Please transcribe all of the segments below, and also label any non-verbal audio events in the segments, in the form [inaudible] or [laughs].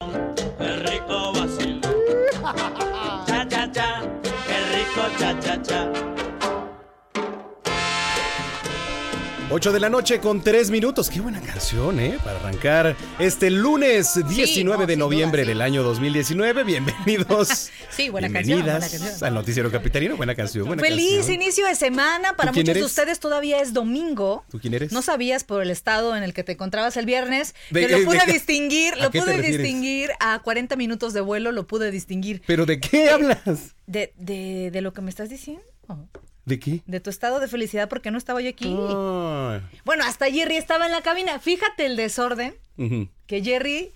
Qué 8 de la noche con 3 minutos. Qué buena canción, ¿eh? Para arrancar este lunes 19 no, de noviembre duda, sí. del año 2019. Bienvenidos. [laughs] Sí, buena canción, Bienvenidas buena canción. al Noticiero Capitalino. Buena canción, buena Feliz canción. inicio de semana. Para ¿Tú quién muchos de ustedes todavía es domingo. ¿Tú quién eres? No sabías por el estado en el que te encontrabas el viernes. De- que lo eh, pude de- distinguir, ¿a lo pude distinguir a 40 minutos de vuelo, lo pude distinguir. ¿Pero de qué hablas? De, de, de lo que me estás diciendo. ¿De qué? De tu estado de felicidad porque no estaba yo aquí. Ay. Bueno, hasta Jerry estaba en la cabina. Fíjate el desorden que Jerry.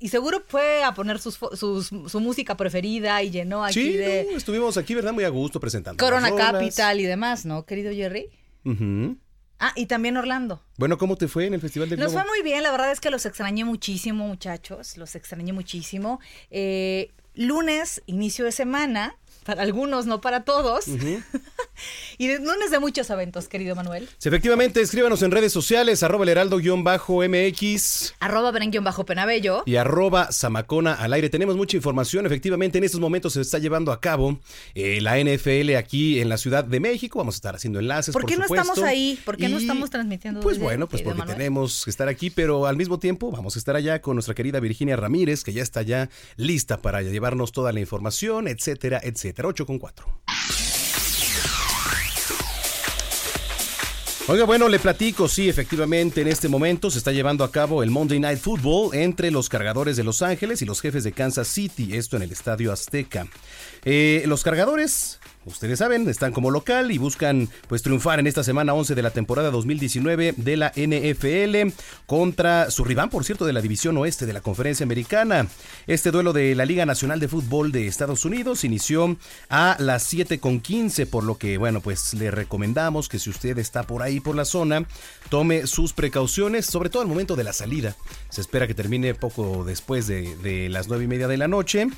Y seguro fue a poner sus, fo- sus- su música preferida y llenó aquí Sí, de no, estuvimos aquí, ¿verdad? Muy a gusto presentando. Corona. Capital y demás, ¿no, querido Jerry? Ah, y también Orlando. Bueno, ¿cómo te fue en el Festival del Nos Globo? fue muy bien, la verdad es que los extrañé muchísimo, muchachos, los extrañé muchísimo. Eh, lunes, inicio de semana, para algunos, no para todos. [laughs] y de, lunes de muchos eventos, querido Manuel. Sí, efectivamente, escríbanos en redes sociales, arroba el heraldo-mx Arroba bajo penabello. y arroba Zamacona al aire. Tenemos mucha información. Efectivamente, en estos momentos se está llevando a cabo eh, la NFL aquí en la Ciudad de México. Vamos a estar haciendo enlaces. ¿Por qué no supuesto. estamos ahí? ¿Por qué no estamos transmitiendo Pues bueno, pues porque Manuel? tenemos que estar aquí, pero al mismo tiempo vamos a estar allá con nuestra querida Virginia Ramírez, que ya está ya lista para llevarnos toda la información, etcétera, etcétera. 8 con 4. Oiga, bueno, le platico, sí, efectivamente, en este momento se está llevando a cabo el Monday Night Football entre los cargadores de Los Ángeles y los jefes de Kansas City, esto en el Estadio Azteca. Eh, los cargadores, ustedes saben, están como local y buscan pues triunfar en esta semana 11 de la temporada 2019 de la NFL contra su rival, por cierto, de la División Oeste de la Conferencia Americana. Este duelo de la Liga Nacional de Fútbol de Estados Unidos inició a las 7 con 15, por lo que, bueno, pues le recomendamos que si usted está por ahí por la zona, tome sus precauciones, sobre todo al momento de la salida. Se espera que termine poco después de, las 9 y media de la noche.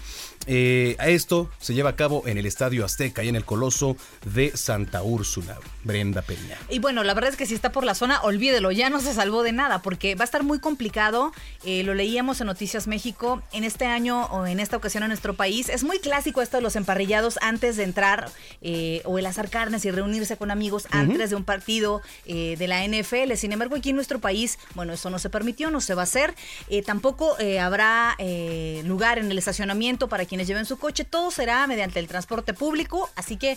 Eh, esto se lleva a cabo en el Estadio Azteca y en el Coloso de Santa Úrsula. Brenda Peña. Y bueno, la verdad es que si está por la zona, olvídelo, ya no se salvó de nada, porque va a estar muy complicado. Eh, lo leíamos en Noticias México. En este año o en esta ocasión en nuestro país, es muy clásico esto de los emparrillados antes de entrar, eh, o el asar carnes y reunirse con amigos antes de un partido eh, de la NFL. Sin embargo, aquí en nuestro país, bueno, eso no se permitió, no se va a hacer. Tampoco habrá lugar en el estacionamiento para quienes lleven su coche. Todo será mediante el transporte público, así que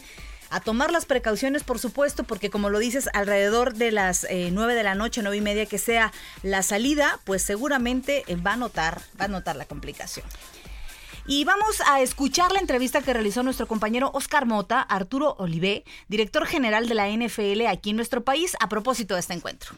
a tomar las precauciones, por supuesto, porque como lo dices, alrededor de las eh, 9 de la noche, nueve y media que sea la salida, pues seguramente eh, va a notar, va a notar la complicación. Y vamos a escuchar la entrevista que realizó nuestro compañero Oscar Mota, Arturo Olivé, director general de la NFL aquí en nuestro país, a propósito de este encuentro.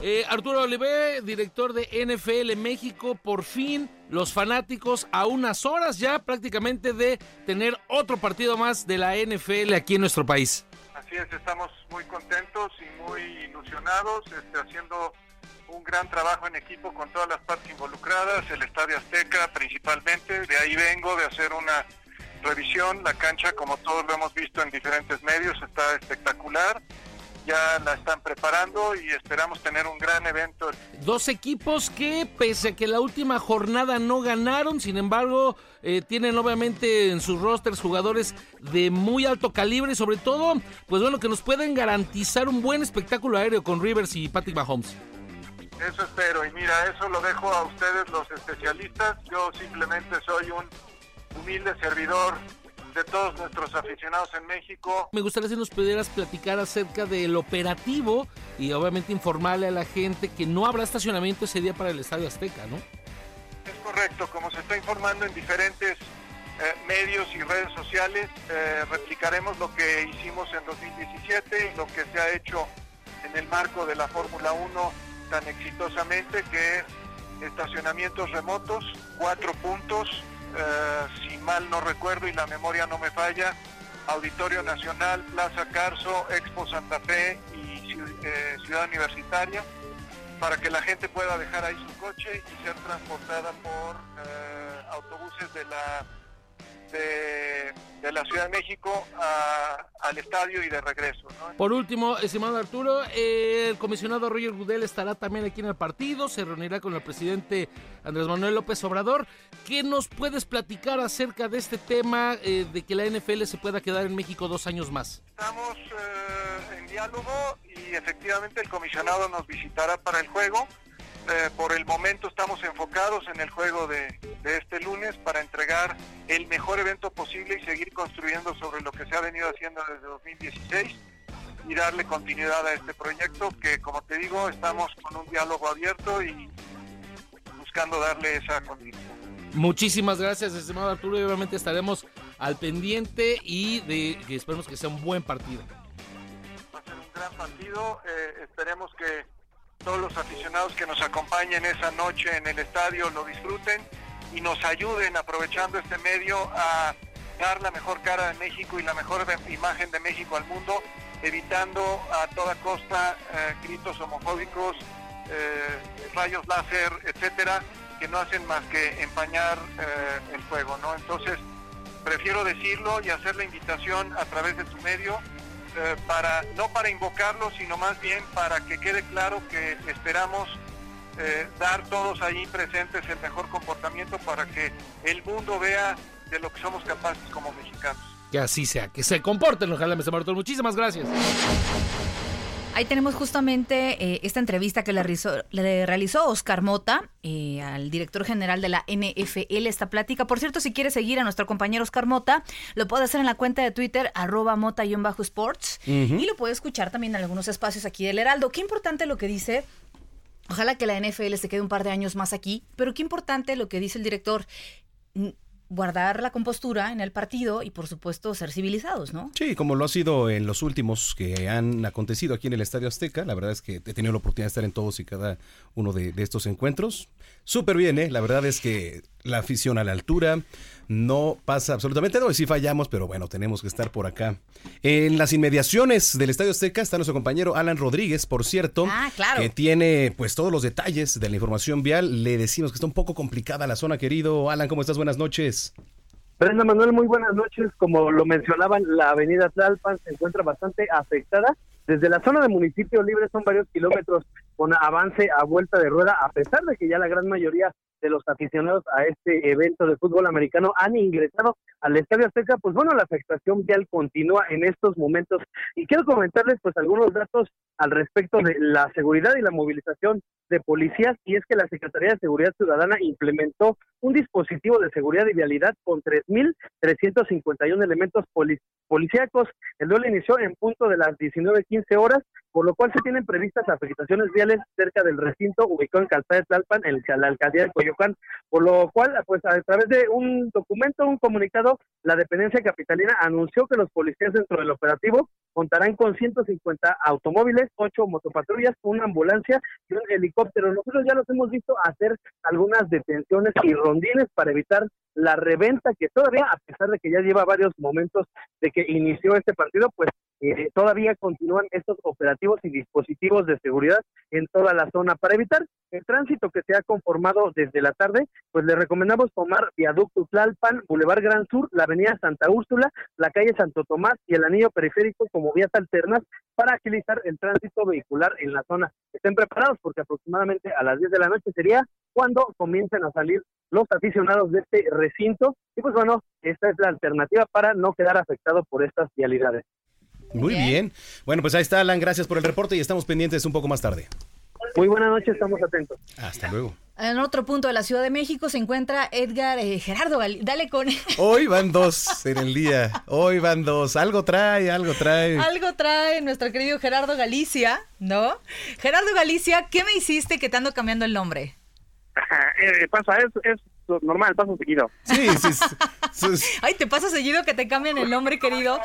Eh, Arturo Olivé, director de NFL México, por fin los fanáticos a unas horas ya prácticamente de tener otro partido más de la NFL aquí en nuestro país. Así es, estamos muy contentos y muy ilusionados, este, haciendo un gran trabajo en equipo con todas las partes involucradas, el Estadio Azteca principalmente, de ahí vengo de hacer una revisión, la cancha como todos lo hemos visto en diferentes medios está espectacular, ya la están preparando y esperamos tener un gran evento Dos equipos que, pese a que la última jornada no ganaron, sin embargo, eh, tienen obviamente en sus rosters jugadores de muy alto calibre y sobre todo, pues bueno, que nos pueden garantizar un buen espectáculo aéreo con Rivers y Patrick Mahomes. Eso espero y mira, eso lo dejo a ustedes los especialistas. Yo simplemente soy un humilde servidor de todos nuestros aficionados en México. Me gustaría si nos pudieras platicar acerca del operativo y obviamente informarle a la gente que no habrá estacionamiento ese día para el Estadio Azteca, ¿no? Es correcto, como se está informando en diferentes eh, medios y redes sociales, eh, replicaremos lo que hicimos en 2017 y lo que se ha hecho en el marco de la Fórmula 1 tan exitosamente, que estacionamientos remotos, cuatro puntos, eh, si mal no recuerdo y la memoria no me falla, Auditorio Nacional, Plaza Carso, Expo Santa Fe y eh, Ciudad Universitaria, para que la gente pueda dejar ahí su coche y ser transportada por eh, autobuses de la de, de, la Ciudad de México a, al estadio y de regreso. ¿no? Por último, estimado Arturo, el comisionado Roger Gudel estará también aquí en el partido, se reunirá con el presidente Andrés Manuel López Obrador. ¿Qué nos puedes platicar acerca de este tema eh, de que la NFL se pueda quedar en México dos años más? Estamos eh, en diálogo y efectivamente el comisionado nos visitará para el juego. Eh, por el momento estamos enfocados en el juego de, de, este lunes para entregar el mejor evento posible y seguir construyendo sobre lo que se ha venido haciendo desde 2016 y darle continuidad a este proyecto que, como te digo, estamos con un diálogo abierto y buscando darle esa continuidad. Muchísimas gracias, estimado Arturo, y obviamente estaremos al pendiente y de que esperemos que sea un buen partido. Va a ser un gran partido, eh, esperemos que todos los aficionados que nos acompañen esa noche en el estadio lo disfruten y nos ayuden aprovechando este medio a dar la mejor cara de México y la mejor imagen de México al mundo, evitando a toda costa eh, gritos homofóbicos, eh, rayos láser, etcétera, que no hacen más que empañar eh, el juego, ¿no? Entonces, prefiero decirlo y hacer la invitación a través de tu medio eh, para no para invocarlo, sino más bien para que quede claro que esperamos eh, dar todos ahí presentes el mejor comportamiento para que el mundo vea de lo que somos capaces como mexicanos. Que así sea, que se comporten, ojalá, Mr. Martón. Muchísimas gracias. Ahí tenemos justamente eh, esta entrevista que le realizó, le realizó Oscar Mota eh, al director general de la NFL, esta plática. Por cierto, si quiere seguir a nuestro compañero Oscar Mota, lo puede hacer en la cuenta de Twitter, arroba mota-sports, uh -huh. y lo puede escuchar también en algunos espacios aquí del Heraldo. Qué importante lo que dice Ojalá que la NFL se quede un par de años más aquí, pero qué importante lo que dice el director guardar la compostura en el partido y por supuesto ser civilizados, ¿no? Sí, como lo ha sido en los últimos que han acontecido aquí en el Estadio Azteca, la verdad es que he tenido la oportunidad de estar en todos y cada uno de, estos encuentros. Súper bien, ¿eh? La verdad es que la afición a la altura no pasa absolutamente no, y sí fallamos, pero bueno, tenemos que estar por acá. En las inmediaciones del Estadio Azteca está nuestro compañero Alan Rodríguez, por cierto, ah, claro. que tiene pues todos los detalles de la información vial. Le decimos que está un poco complicada la zona, querido Alan, ¿cómo estás? Buenas noches. Brenda Manuel, muy buenas noches. Como lo mencionaban, la avenida Tlalpan se encuentra bastante afectada. Desde la zona de municipio libre son varios kilómetros con avance a vuelta de rueda, a pesar de que ya la gran mayoría de los aficionados a este evento de fútbol americano han ingresado al Estadio Azteca, pues bueno, la afectación vial continúa en estos momentos. Y quiero comentarles pues algunos datos al respecto de la seguridad y la movilización de policías, y es que la Secretaría de Seguridad Ciudadana implementó un dispositivo de seguridad y vialidad con 3.351 elementos poli policíacos. El duelo inició en punto de las 19.15 horas, por lo cual se tienen previstas afectaciones viales cerca del recinto ubicado en Calzada de Tlalpan, en la alcaldía de Coyoacán, por lo cual, pues a través de un documento, un comunicado, la dependencia capitalina anunció que los policías dentro del operativo contarán con 150 automóviles, 8 motopatrullas, una ambulancia y un helicóptero. Nosotros ya los hemos visto hacer algunas detenciones y rondines para evitar la reventa que todavía, a pesar de que ya lleva varios momentos de que inició este partido, pues eh, todavía continúan estos operativos y dispositivos de seguridad en toda la zona. Para evitar el tránsito que se ha conformado desde la tarde, pues le recomendamos tomar Viaducto Tlalpan, Boulevard Gran Sur, la Avenida Santa Úrsula, la calle Santo Tomás y el anillo periférico como vías alternas para agilizar el tránsito vehicular en la zona. Estén preparados porque aproximadamente a las 10 de la noche sería cuando comiencen a salir los aficionados de este recinto y pues bueno, esta es la alternativa para no quedar afectado por estas vialidades. Muy bien. bien. Bueno, pues ahí está, Alan. Gracias por el reporte y estamos pendientes un poco más tarde. Muy buenas noches, estamos atentos. Hasta luego. En otro punto de la Ciudad de México se encuentra Edgar eh, Gerardo. Dale con. [laughs] Hoy van dos en el día. Hoy van dos. Algo trae, algo trae. Algo trae nuestro querido Gerardo Galicia, ¿no? Gerardo Galicia, ¿qué me hiciste que te ando cambiando el nombre? eh, pasa, es, es normal, pasa seguido. Sí, sí, sí. Ay, ¿te pasa seguido que te cambian el nombre, querido?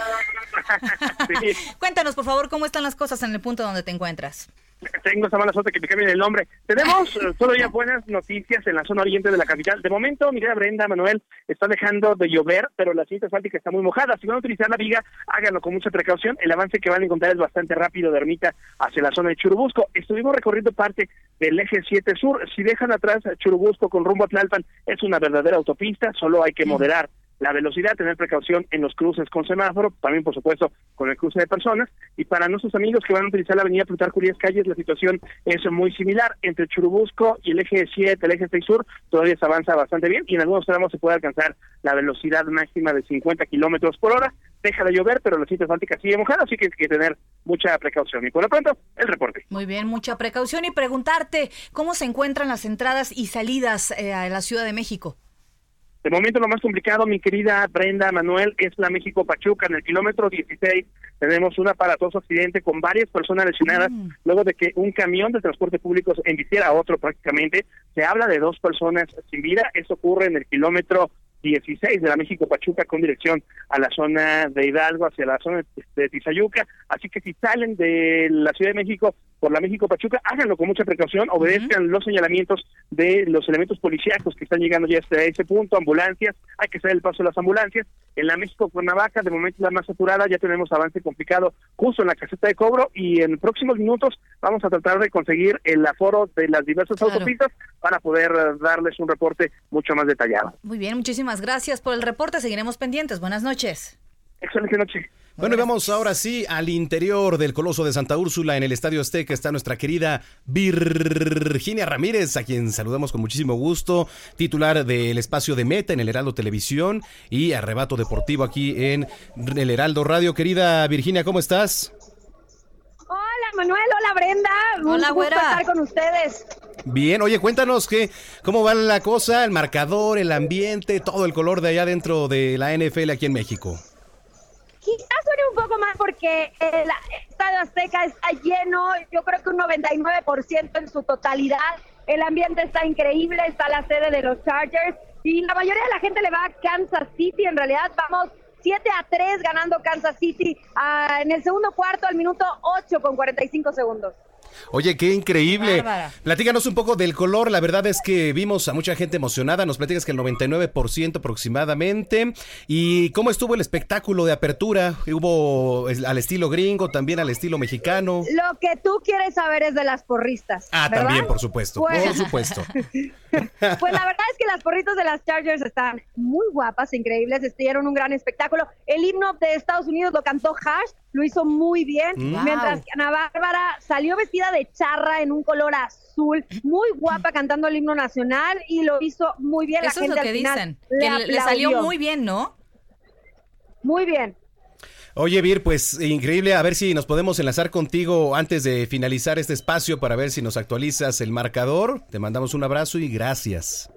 [laughs] sí. Cuéntanos, por favor, cómo están las cosas en el punto donde te encuentras. Tengo esa mala suerte que me cambien el nombre. Tenemos [laughs] eh, todavía buenas noticias en la zona oriente de la capital. De momento, mi querida Brenda, Manuel, está dejando de llover, pero la cinta asfáltica está muy mojada. Si van a utilizar la viga, háganlo con mucha precaución. El avance que van a encontrar es bastante rápido de Ermita hacia la zona de Churubusco. Estuvimos recorriendo parte del eje 7 sur. Si dejan atrás Churubusco con rumbo a Tlalpan, es una verdadera autopista, solo hay que moderar la velocidad, tener precaución en los cruces con semáforo, también por supuesto con el cruce de personas, y para nuestros amigos que van a utilizar la avenida Plutarco Urias Calles, la situación es muy similar, entre Churubusco y el eje 7, el eje 6 sur, todavía se avanza bastante bien, y en algunos tramos se puede alcanzar la velocidad máxima de 50 kilómetros por hora, deja de llover, pero la cinta asfáltica sigue mojada, así que hay que tener mucha precaución, y por lo pronto, el reporte. Muy bien, mucha precaución y preguntarte cómo se encuentran las entradas y salidas eh, a la Ciudad de México. De momento lo más complicado, mi querida Brenda Manuel, es la México Pachuca. En el kilómetro 16 tenemos un aparatoso accidente con varias personas lesionadas luego de que un camión de transporte público embiciera a otro prácticamente. Se habla de dos personas sin vida. Eso ocurre en el kilómetro 16 de la México Pachuca con dirección a la zona de Hidalgo, hacia la zona de Tizayuca. Así que si salen de la Ciudad de México por la México Pachuca, háganlo con mucha precaución, obedezcan los señalamientos de los elementos policíacos que están llegando ya hasta ese punto, ambulancias, hay que saber el paso de las ambulancias. En la México Cuernavaca, de momento la más saturada, ya tenemos avance complicado justo en la caseta de cobro y en próximos minutos vamos a tratar de conseguir el aforo de las diversas autopistas para poder darles un reporte mucho más detallado. Muy bien, muchísimas gracias por el reporte. Seguiremos pendientes. Buenas noches. Excelente noche. Bueno, y vamos ahora sí al interior del Coloso de Santa Úrsula, en el Estadio Azteca, está nuestra querida Virginia Ramírez, a quien saludamos con muchísimo gusto, titular del espacio de Meta en el Heraldo Televisión y Arrebato Deportivo aquí en el Heraldo Radio. Querida Virginia, ¿cómo estás? Hola Manuel, hola Brenda, Hola, un gusto estar con ustedes. Bien, oye, cuéntanos qué, cómo va la cosa, el marcador, el ambiente, todo el color de allá dentro de la NFL aquí en México. Quizás un poco más porque el Estadio Azteca está lleno, yo creo que un 99% en su totalidad. El ambiente está increíble, está la sede de los Chargers y la mayoría de la gente le va a Kansas City. En realidad vamos 7 a 3 ganando Kansas City ah, en el segundo cuarto al minuto 8 con 45 segundos. Oye, qué increíble. Bárbara. Platícanos un poco del color. La verdad es que vimos a mucha gente emocionada. Nos platicas que el 99% aproximadamente. ¿Y cómo estuvo el espectáculo de apertura? ¿Hubo al estilo gringo, también al estilo mexicano? Lo que tú quieres saber es de las porristas. Ah, ¿verdad? también, por supuesto. Pues- Por supuesto. [laughs] Pues la verdad es que las porritas de las Chargers están muy guapas, increíbles, dieron un gran espectáculo. El himno de Estados Unidos lo cantó Hash, lo hizo muy bien, Mm. mientras que Ana Bárbara salió vestida de charra en un color azul, muy guapa cantando el himno nacional y lo hizo muy bien. Eso la es lo que dicen. Que le, le salió muy bien, ¿no? Muy bien. Oye, Vir, pues increíble. A ver si nos podemos enlazar contigo antes de finalizar este espacio para ver si nos actualizas el marcador. Te mandamos un abrazo y gracias.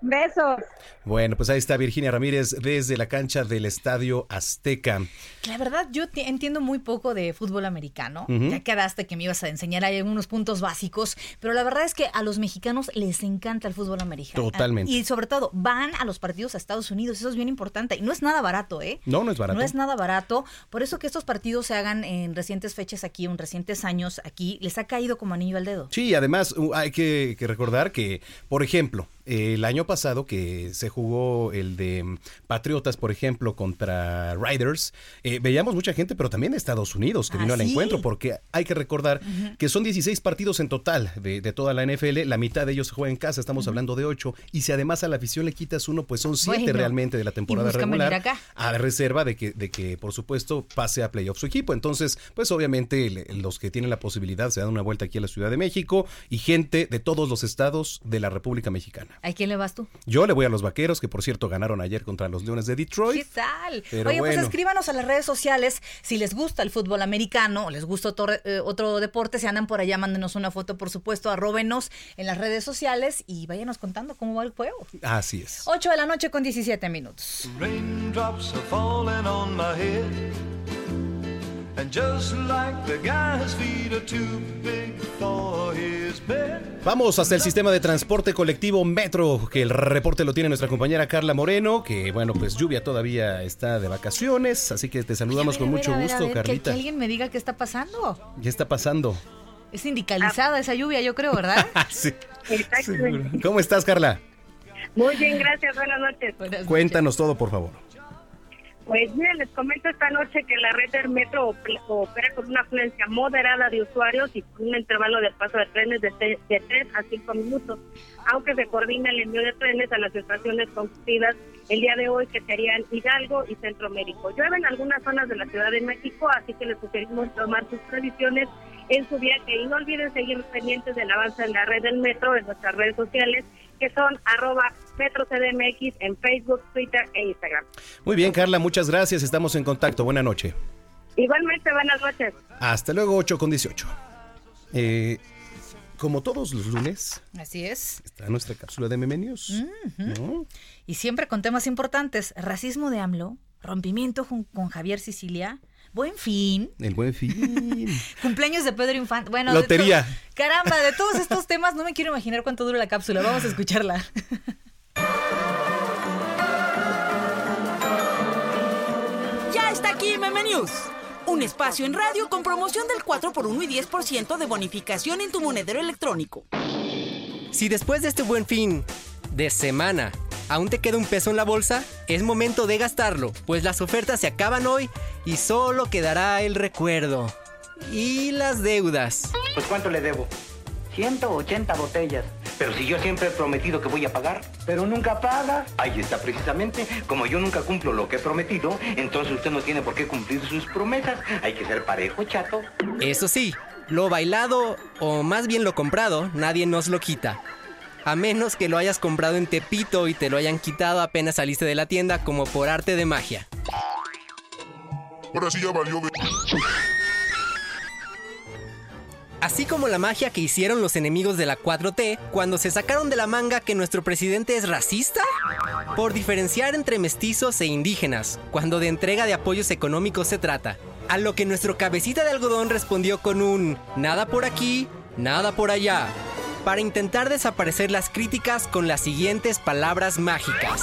Besos. Bueno, pues ahí está Virginia Ramírez desde la cancha del Estadio Azteca. La verdad, yo entiendo muy poco de fútbol americano. Ya quedaste que me ibas a enseñar ahí algunos puntos básicos, pero la verdad es que a los mexicanos les encanta el fútbol americano. Totalmente. Y sobre todo, van a los partidos a Estados Unidos. Eso es bien importante. Y no es nada barato, ¿eh? No, no es barato. No es nada barato. Por eso que estos partidos se hagan en recientes fechas aquí, en recientes años aquí, les ha caído como anillo al dedo. Sí, además uh, hay que, que recordar que, por ejemplo, el año pasado que se jugó el de mm, Patriotas, por ejemplo, contra Riders, eh, veíamos mucha gente, pero también de Estados Unidos que Ah, vino al sí. encuentro, porque hay que recordar que son 16 partidos en total de, de toda la NFL, la mitad de ellos se juega en casa, estamos hablando de 8, y si además a la afición le quitas uno, pues son 7 Bueno, realmente de la temporada regular, acá. a reserva de que, de que, por supuesto, pase a playoff su equipo. Entonces, pues obviamente le- los que tienen la posibilidad se dan una vuelta aquí a la Ciudad de México y gente de todos los estados de la República Mexicana. ¿A quién le vas tú? Yo le voy a los vaqueros, que por cierto ganaron ayer contra los Leones de ¿Qué Detroit. tal? Pero Oye, pues escríbanos a las redes sociales si les gusta el fútbol americano o les gusta otro, eh, otro deporte. Si andan por allá, mándenos una foto, por supuesto, arróbenos en las redes sociales y váyanos contando cómo va el juego. Así es. 8 de la noche con 17 minutos. Raindrops are falling on my head. Vamos hasta el sistema de transporte colectivo Metro, que el reporte lo tiene nuestra compañera Carla Moreno, que bueno, pues lluvia todavía está de vacaciones, así que te saludamos ver, con mucho ver, gusto, ver, Carlita. Que, alguien me diga qué está pasando. ¿Qué está pasando? Es sindicalizada esa lluvia, yo creo, ¿verdad? [laughs] sí. Exactamente. ¿Cómo estás, Carla? Muy bien, gracias. Buenas noches. Cuéntanos todo, por favor. Pues miren, les comento esta noche que la red del metro op- opera con una afluencia moderada de usuarios y con un intervalo de paso de trenes de, te- de 3 a 5 minutos, aunque se coordina el envío de trenes a las estaciones concurridas el día de hoy, que serían Hidalgo y Centro Médico. Llueve en algunas zonas de la Ciudad de México, así que les sugerimos tomar sus previsiones en su viaje y no olviden seguir pendientes del avance en la red del metro en nuestras redes sociales, que son arroba Metro CDMX en Facebook, Twitter e Instagram. Muy bien, Carla, muchas gracias. Estamos en contacto. Buena noche. Igualmente, buenas noches. Hasta luego, 8 con 18. Eh, como todos los lunes, Así es. está nuestra cápsula de Memenios. Y siempre con temas importantes. Racismo de AMLO, rompimiento con Javier Sicilia, buen fin, El buen fin. [laughs] cumpleaños de Pedro Infante. Bueno, de Lotería. to- caramba, de todos estos temas no me quiero imaginar cuánto dura la cápsula. Vamos a escucharla. [laughs] Ya está aquí Meme News. Un espacio en radio con promoción del 4x1 y 10% de bonificación en tu monedero electrónico. Si después de este buen fin de semana aún te queda un peso en la bolsa, es momento de gastarlo, pues las ofertas se acaban hoy y solo quedará el recuerdo. Y las deudas. Pues ¿cuánto le debo? 180 botellas. Pero si yo siempre he prometido que voy a pagar. Pero nunca paga. Ahí está precisamente. Como yo nunca cumplo lo que he prometido, entonces usted no tiene por qué cumplir sus promesas. Hay que ser parejo, chato. Eso sí, lo bailado, o más bien lo comprado, nadie nos lo quita. A menos que lo hayas comprado en Tepito y te lo hayan quitado apenas saliste de la tienda como por arte de magia. Ahora sí ya valió de... Así como la magia que hicieron los enemigos de la 4T cuando se sacaron de la manga que nuestro presidente es racista por diferenciar entre mestizos e indígenas cuando de entrega de apoyos económicos se trata. A lo que nuestro cabecita de algodón respondió con un nada por aquí, nada por allá, para intentar desaparecer las críticas con las siguientes palabras mágicas.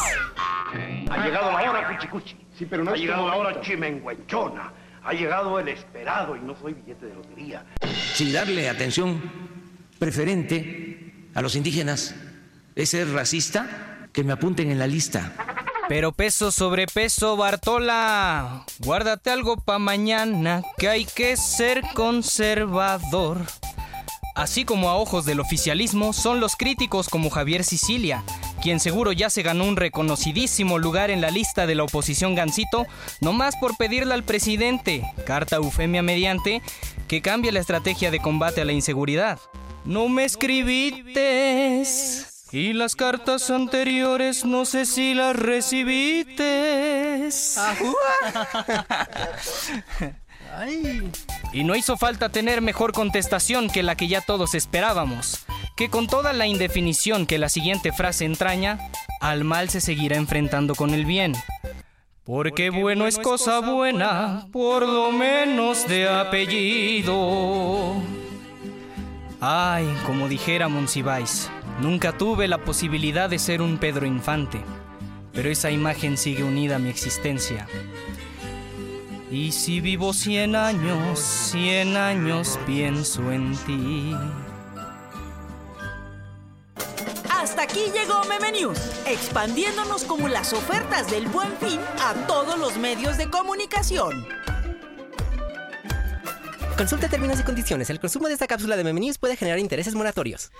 Ha llegado la hora, cuchicuchi. Sí, pero no Ha llegado la hora chimenguenchona. Ha llegado el esperado y no soy billete de lotería. Si darle atención preferente a los indígenas es ser racista, que me apunten en la lista. Pero peso sobre peso, Bartola. Guárdate algo pa' mañana, que hay que ser conservador. Así como a ojos del oficialismo son los críticos como Javier Sicilia, quien seguro ya se ganó un reconocidísimo lugar en la lista de la oposición Gancito, nomás por pedirle al presidente, carta eufemia mediante, que cambie la estrategia de combate a la inseguridad. No me escribites. Y las cartas anteriores no sé si las [laughs] Y no hizo falta tener mejor contestación que la que ya todos esperábamos, que con toda la indefinición que la siguiente frase entraña, al mal se seguirá enfrentando con el bien. Porque bueno es cosa buena, por lo menos de apellido. Ay, como dijera Monsiváis, nunca tuve la posibilidad de ser un Pedro Infante, pero esa imagen sigue unida a mi existencia. Y si vivo cien años, cien años pienso en ti. Hasta aquí llegó Meme News, expandiéndonos como las ofertas del buen fin a todos los medios de comunicación. Consulta términos y condiciones. El consumo de esta cápsula de Memenius puede generar intereses moratorios.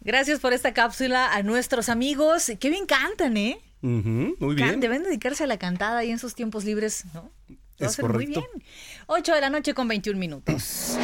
Gracias por esta cápsula a nuestros amigos. Qué bien cantan, ¿eh? Muy bien. Deben dedicarse a la cantada ahí en sus tiempos libres, ¿no? Lo Es hacen muy bien. 8 de la noche con 21 minutos.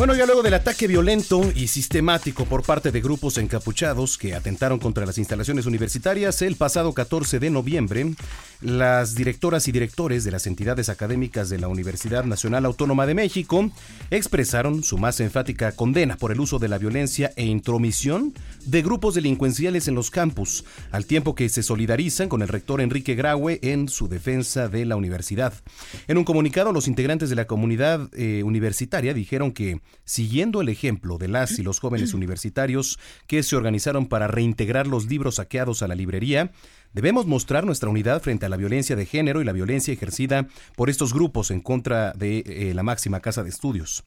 Bueno, ya luego del ataque violento y sistemático por parte de grupos encapuchados que atentaron contra las instalaciones universitarias el pasado 14 de noviembre, las directoras y directores de las entidades académicas de la Universidad Nacional Autónoma de México expresaron su más enfática condena por el uso de la violencia e intromisión de grupos delincuenciales en los campus, al tiempo que se solidarizan con el rector Enrique Graue en su defensa de la universidad. En un comunicado, los integrantes de la comunidad eh, universitaria dijeron que, siguiendo el ejemplo de las y los jóvenes universitarios que se organizaron para reintegrar los libros saqueados a la librería, Debemos mostrar nuestra unidad frente a la violencia de género y la violencia ejercida por estos grupos en contra de eh, la máxima casa de estudios.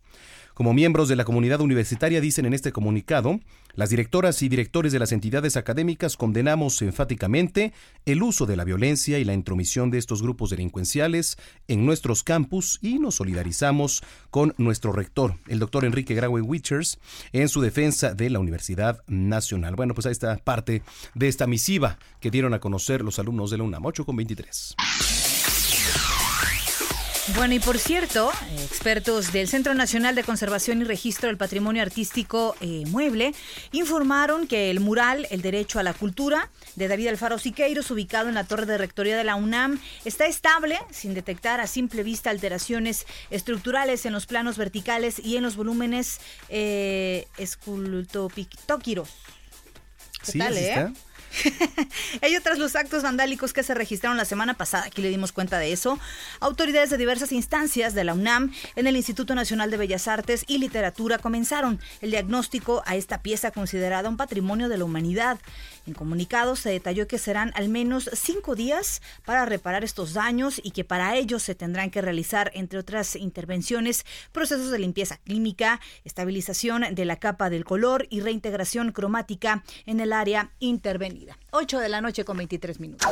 Como miembros de la comunidad universitaria dicen en este comunicado, las directoras y directores de las entidades académicas condenamos enfáticamente el uso de la violencia y la intromisión de estos grupos delincuenciales en nuestros campus y nos solidarizamos con nuestro rector, el doctor Enrique Graue Wichers, en su defensa de la Universidad Nacional. Bueno, pues ahí está parte de esta misiva que dieron a conocer los alumnos de la UNAM 8 con 23. Bueno, y por cierto, expertos del Centro Nacional de Conservación y Registro del Patrimonio Artístico eh, Mueble informaron que el mural El Derecho a la Cultura de David Alfaro Siqueiros, ubicado en la torre de rectoría de la UNAM, está estable, sin detectar a simple vista alteraciones estructurales en los planos verticales y en los volúmenes eh. ¿Qué Sí, tal, eh? está. [laughs] Ello tras los actos vandálicos que se registraron la semana pasada, aquí le dimos cuenta de eso, autoridades de diversas instancias de la UNAM en el Instituto Nacional de Bellas Artes y Literatura comenzaron el diagnóstico a esta pieza considerada un patrimonio de la humanidad. En comunicado se detalló que serán al menos cinco días para reparar estos daños y que para ello se tendrán que realizar, entre otras intervenciones, procesos de limpieza química, estabilización de la capa del color y reintegración cromática en el área intervenida. 8 de la noche con 23 minutos.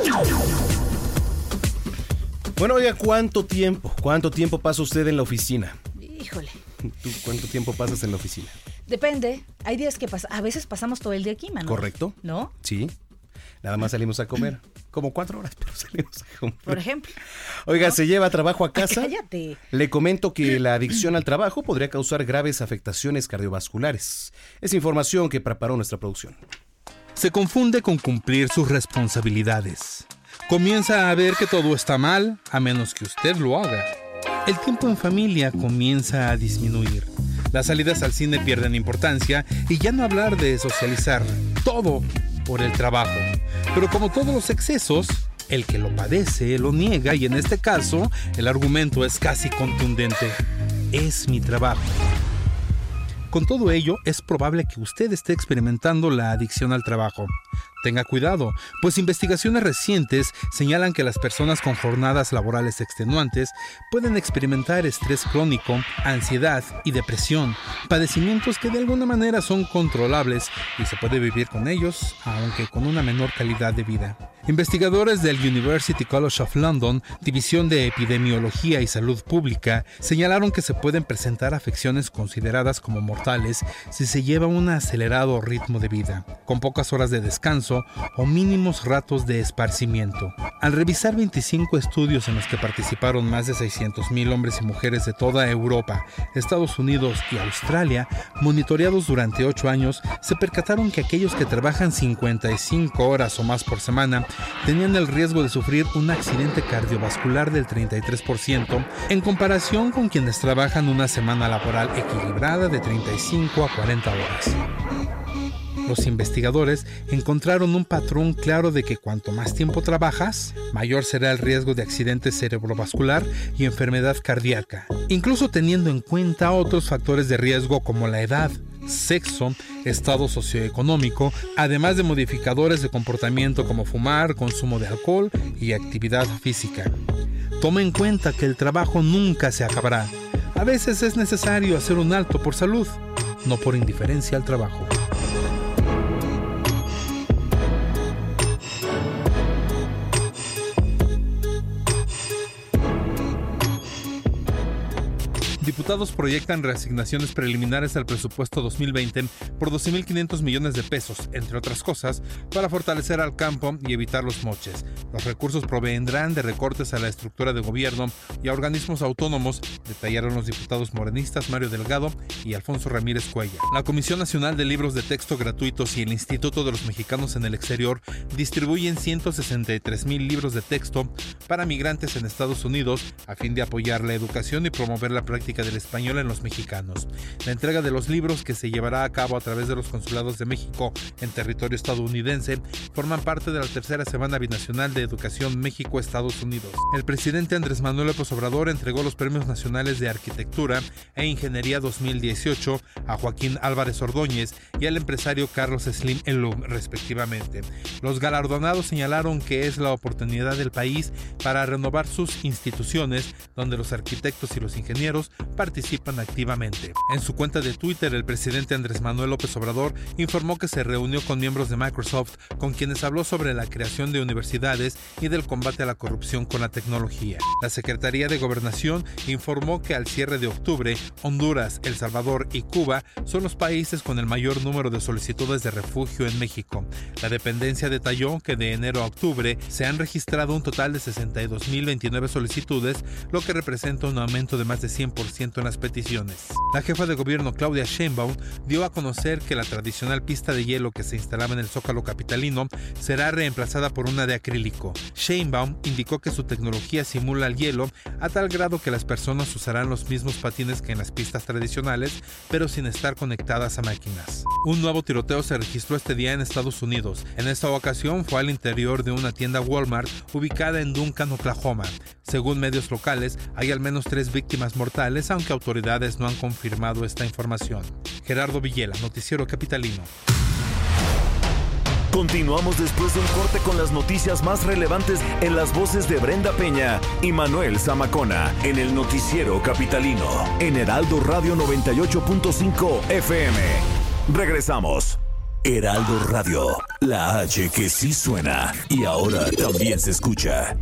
Bueno, oiga, ¿cuánto tiempo? ¿Cuánto tiempo pasa usted en la oficina? Híjole. ¿Tú cuánto tiempo pasas en la oficina? Depende. Hay días que pas- a veces pasamos todo el día aquí, mano. ¿Correcto? ¿No? Sí. Nada más salimos a comer. Como cuatro horas, [laughs] pero salimos a comer. Por ejemplo. Oiga, ¿se lleva trabajo a casa? Cállate. Le comento que la adicción al trabajo podría causar graves afectaciones cardiovasculares. Es información que preparó nuestra producción. Se confunde con cumplir sus responsabilidades. Comienza a ver que todo está mal a menos que usted lo haga. El tiempo en familia comienza a disminuir. Las salidas al cine pierden importancia y ya no hablar de socializar. Todo por el trabajo. Pero como todos los excesos, el que lo padece lo niega y en este caso el argumento es casi contundente. Es mi trabajo. Con todo ello, es probable que usted esté experimentando la adicción al trabajo. Tenga cuidado, pues investigaciones recientes señalan que las personas con jornadas laborales extenuantes pueden experimentar estrés crónico, ansiedad y depresión, padecimientos que de alguna manera son controlables y se puede vivir con ellos, aunque con una menor calidad de vida. Investigadores del University College of London, División de Epidemiología y Salud Pública, señalaron que se pueden presentar afecciones consideradas como mortales si se lleva un acelerado ritmo de vida, con pocas horas de descanso o mínimos ratos de esparcimiento. Al revisar 25 estudios en los que participaron más de 600.000 hombres y mujeres de toda Europa, Estados Unidos y Australia, monitoreados durante 8 años, se percataron que aquellos que trabajan 55 horas o más por semana tenían el riesgo de sufrir un accidente cardiovascular del 33% en comparación con quienes trabajan una semana laboral equilibrada de 35 a 40 horas. Los investigadores encontraron un patrón claro de que cuanto más tiempo trabajas, mayor será el riesgo de accidente cerebrovascular y enfermedad cardíaca, incluso teniendo en cuenta otros factores de riesgo como la edad, sexo, estado socioeconómico, además de modificadores de comportamiento como fumar, consumo de alcohol y actividad física. Toma en cuenta que el trabajo nunca se acabará. A veces es necesario hacer un alto por salud, no por indiferencia al trabajo. Diputados proyectan reasignaciones preliminares al presupuesto 2020 por 12.500 millones de pesos, entre otras cosas, para fortalecer al campo y evitar los moches. Los recursos provendrán de recortes a la estructura de gobierno y a organismos autónomos, detallaron los diputados morenistas Mario Delgado y Alfonso Ramírez Cuella. La Comisión Nacional de Libros de Texto Gratuitos y el Instituto de los Mexicanos en el Exterior distribuyen 163 mil libros de texto para migrantes en Estados Unidos a fin de apoyar la educación y promover la práctica del español en los mexicanos. La entrega de los libros que se llevará a cabo a través de los consulados de México en territorio estadounidense forman parte de la tercera semana binacional de educación México-Estados Unidos. El presidente Andrés Manuel López Obrador entregó los premios nacionales de arquitectura e ingeniería 2018 a Joaquín Álvarez Ordóñez y al empresario Carlos Slim Elum, respectivamente. Los galardonados señalaron que es la oportunidad del país para renovar sus instituciones, donde los arquitectos y los ingenieros participan activamente. En su cuenta de Twitter, el presidente Andrés Manuel López Obrador informó que se reunió con miembros de Microsoft, con quienes habló sobre la creación de universidades y del combate a la corrupción con la tecnología. La Secretaría de Gobernación informó que al cierre de octubre, Honduras, El Salvador y Cuba son los países con el mayor número de solicitudes de refugio en México. La dependencia detalló que de enero a octubre se han registrado un total de 62.029 solicitudes, lo que representa un aumento de más de 100% en las peticiones. La jefa de gobierno Claudia Sheinbaum dio a conocer que la tradicional pista de hielo que se instalaba en el Zócalo capitalino será reemplazada por una de acrílico. Sheinbaum indicó que su tecnología simula el hielo a tal grado que las personas usarán los mismos patines que en las pistas tradicionales, pero sin estar conectadas a máquinas. Un nuevo tiroteo se registró este día en Estados Unidos. En esta ocasión fue al interior de una tienda Walmart ubicada en Duncan, Oklahoma. Según medios locales, hay al menos tres víctimas mortales, aunque autoridades no han confirmado esta información. Gerardo Villela, Noticiero Capitalino. Continuamos después de un corte con las noticias más relevantes en las voces de Brenda Peña y Manuel Zamacona en el noticiero capitalino en Heraldo Radio 98.5 FM. Regresamos. Heraldo Radio, la H que sí suena y ahora también se escucha.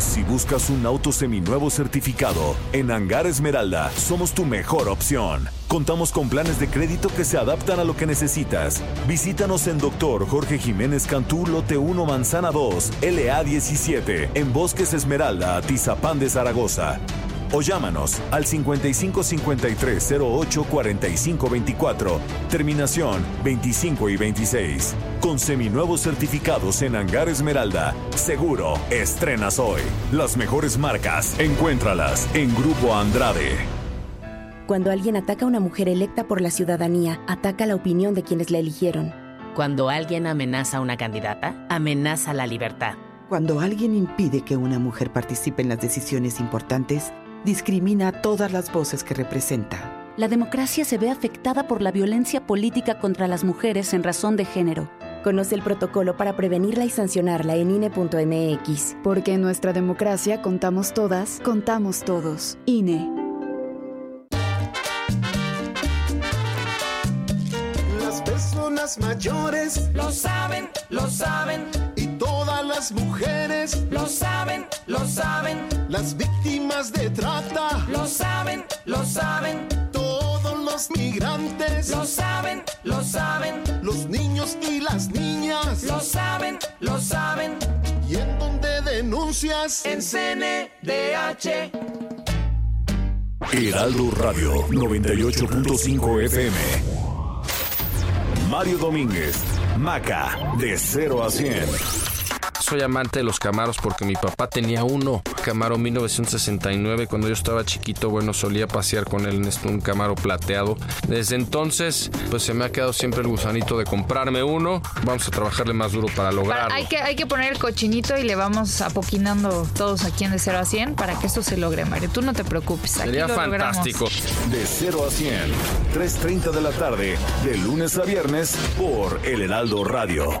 Si buscas un auto seminuevo certificado, en Hangar Esmeralda somos tu mejor opción. Contamos con planes de crédito que se adaptan a lo que necesitas. Visítanos en Doctor Jorge Jiménez Cantú, Lote 1, Manzana 2, LA 17, en Bosques Esmeralda, Tizapán de Zaragoza. O llámanos al 55 53 08 45 24, terminación 25 y 26. Con seminuevos certificados en Hangar Esmeralda, seguro estrenas hoy. Las mejores marcas, encuéntralas en Grupo Andrade. Cuando alguien ataca a una mujer electa por la ciudadanía, ataca la opinión de quienes la eligieron. Cuando alguien amenaza a una candidata, amenaza la libertad. Cuando alguien impide que una mujer participe en las decisiones importantes, discrimina a todas las voces que representa. La democracia se ve afectada por la violencia política contra las mujeres en razón de género. Conoce el protocolo para prevenirla y sancionarla en INE.mx. Porque en nuestra democracia contamos todas, contamos todos. INE. Las personas mayores Lo saben, lo saben, las mujeres, lo saben, lo saben, las víctimas de trata, lo saben, lo saben, todos los migrantes, lo saben, lo saben, los niños y las niñas, lo saben, lo saben. y en donde denuncias En CNDH. Heraldo Radio 98.5 FM. Mario Domínguez, Maca, de 0 a 100. Soy amante de los Camaros porque mi papá tenía uno, Camaro 1969. Cuando yo estaba chiquito, bueno, solía pasear con él en este- un Camaro plateado. Desde entonces, pues se me ha quedado siempre el gusanito de comprarme uno. Vamos a trabajarle más duro para Para- lograrlo. hay, que, hay que poner el cochinito y le vamos apoquinando todos aquí en de 0 a 100 para que esto se logre, Mario. Tú no te preocupes. Aquí Sería lo logramos. fantástico. De 0 a 100, 3.30 de la tarde, de lunes a viernes, por El Heraldo Radio.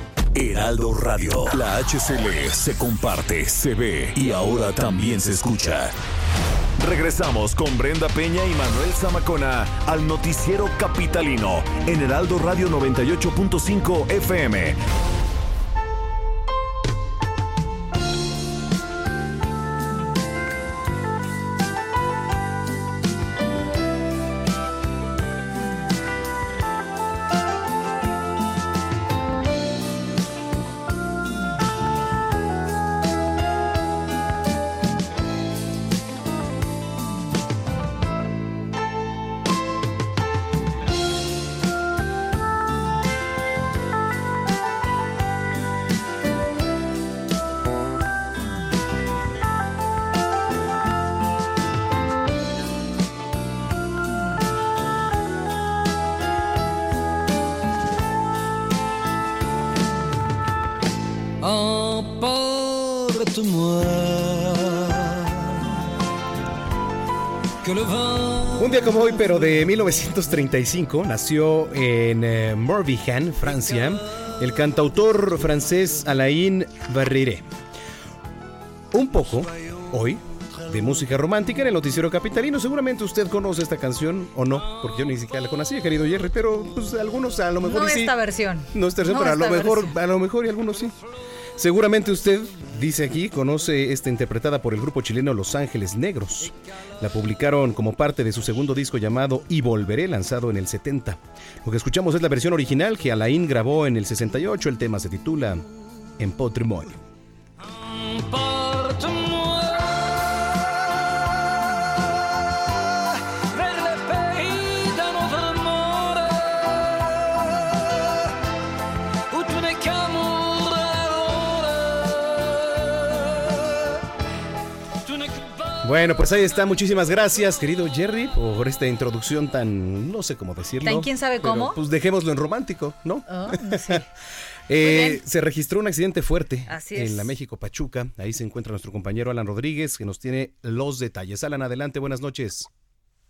Heraldo Radio. La HCL se comparte, se ve y ahora también se escucha. Regresamos con Brenda Peña y Manuel Zamacona al noticiero capitalino en Heraldo Radio 98.5 FM. Hoy, pero de 1935, nació en eh, Morbihan, Francia, el cantautor francés Alain Barrere. Un poco, hoy, de música romántica en el noticiero capitalino. Seguramente usted conoce esta canción o no, porque yo ni siquiera la conocía, querido Jerry, pero pues, algunos a lo mejor No y sí. esta versión. No esta versión, No pero a lo mejor, versión. a lo mejor y algunos sí. Seguramente usted, dice aquí, conoce esta interpretada por el grupo chileno Los Ángeles Negros. La publicaron como parte de su segundo disco llamado Y Volveré, lanzado en el 70. Lo que escuchamos es la versión original que Alain grabó en el 68. El tema se titula Empotre-moi. Emporte-moi Bueno, pues ahí está. Muchísimas gracias, querido Jerry, por esta introducción tan, no sé cómo decirlo. ¿Tan quién sabe pero, cómo? Pues dejémoslo en romántico, ¿no? Oh, sí. [laughs] Eh, se registró un accidente fuerte en la México Pachuca. Ahí se encuentra nuestro compañero Alan Rodríguez, que nos tiene los detalles. Alan, adelante, buenas noches.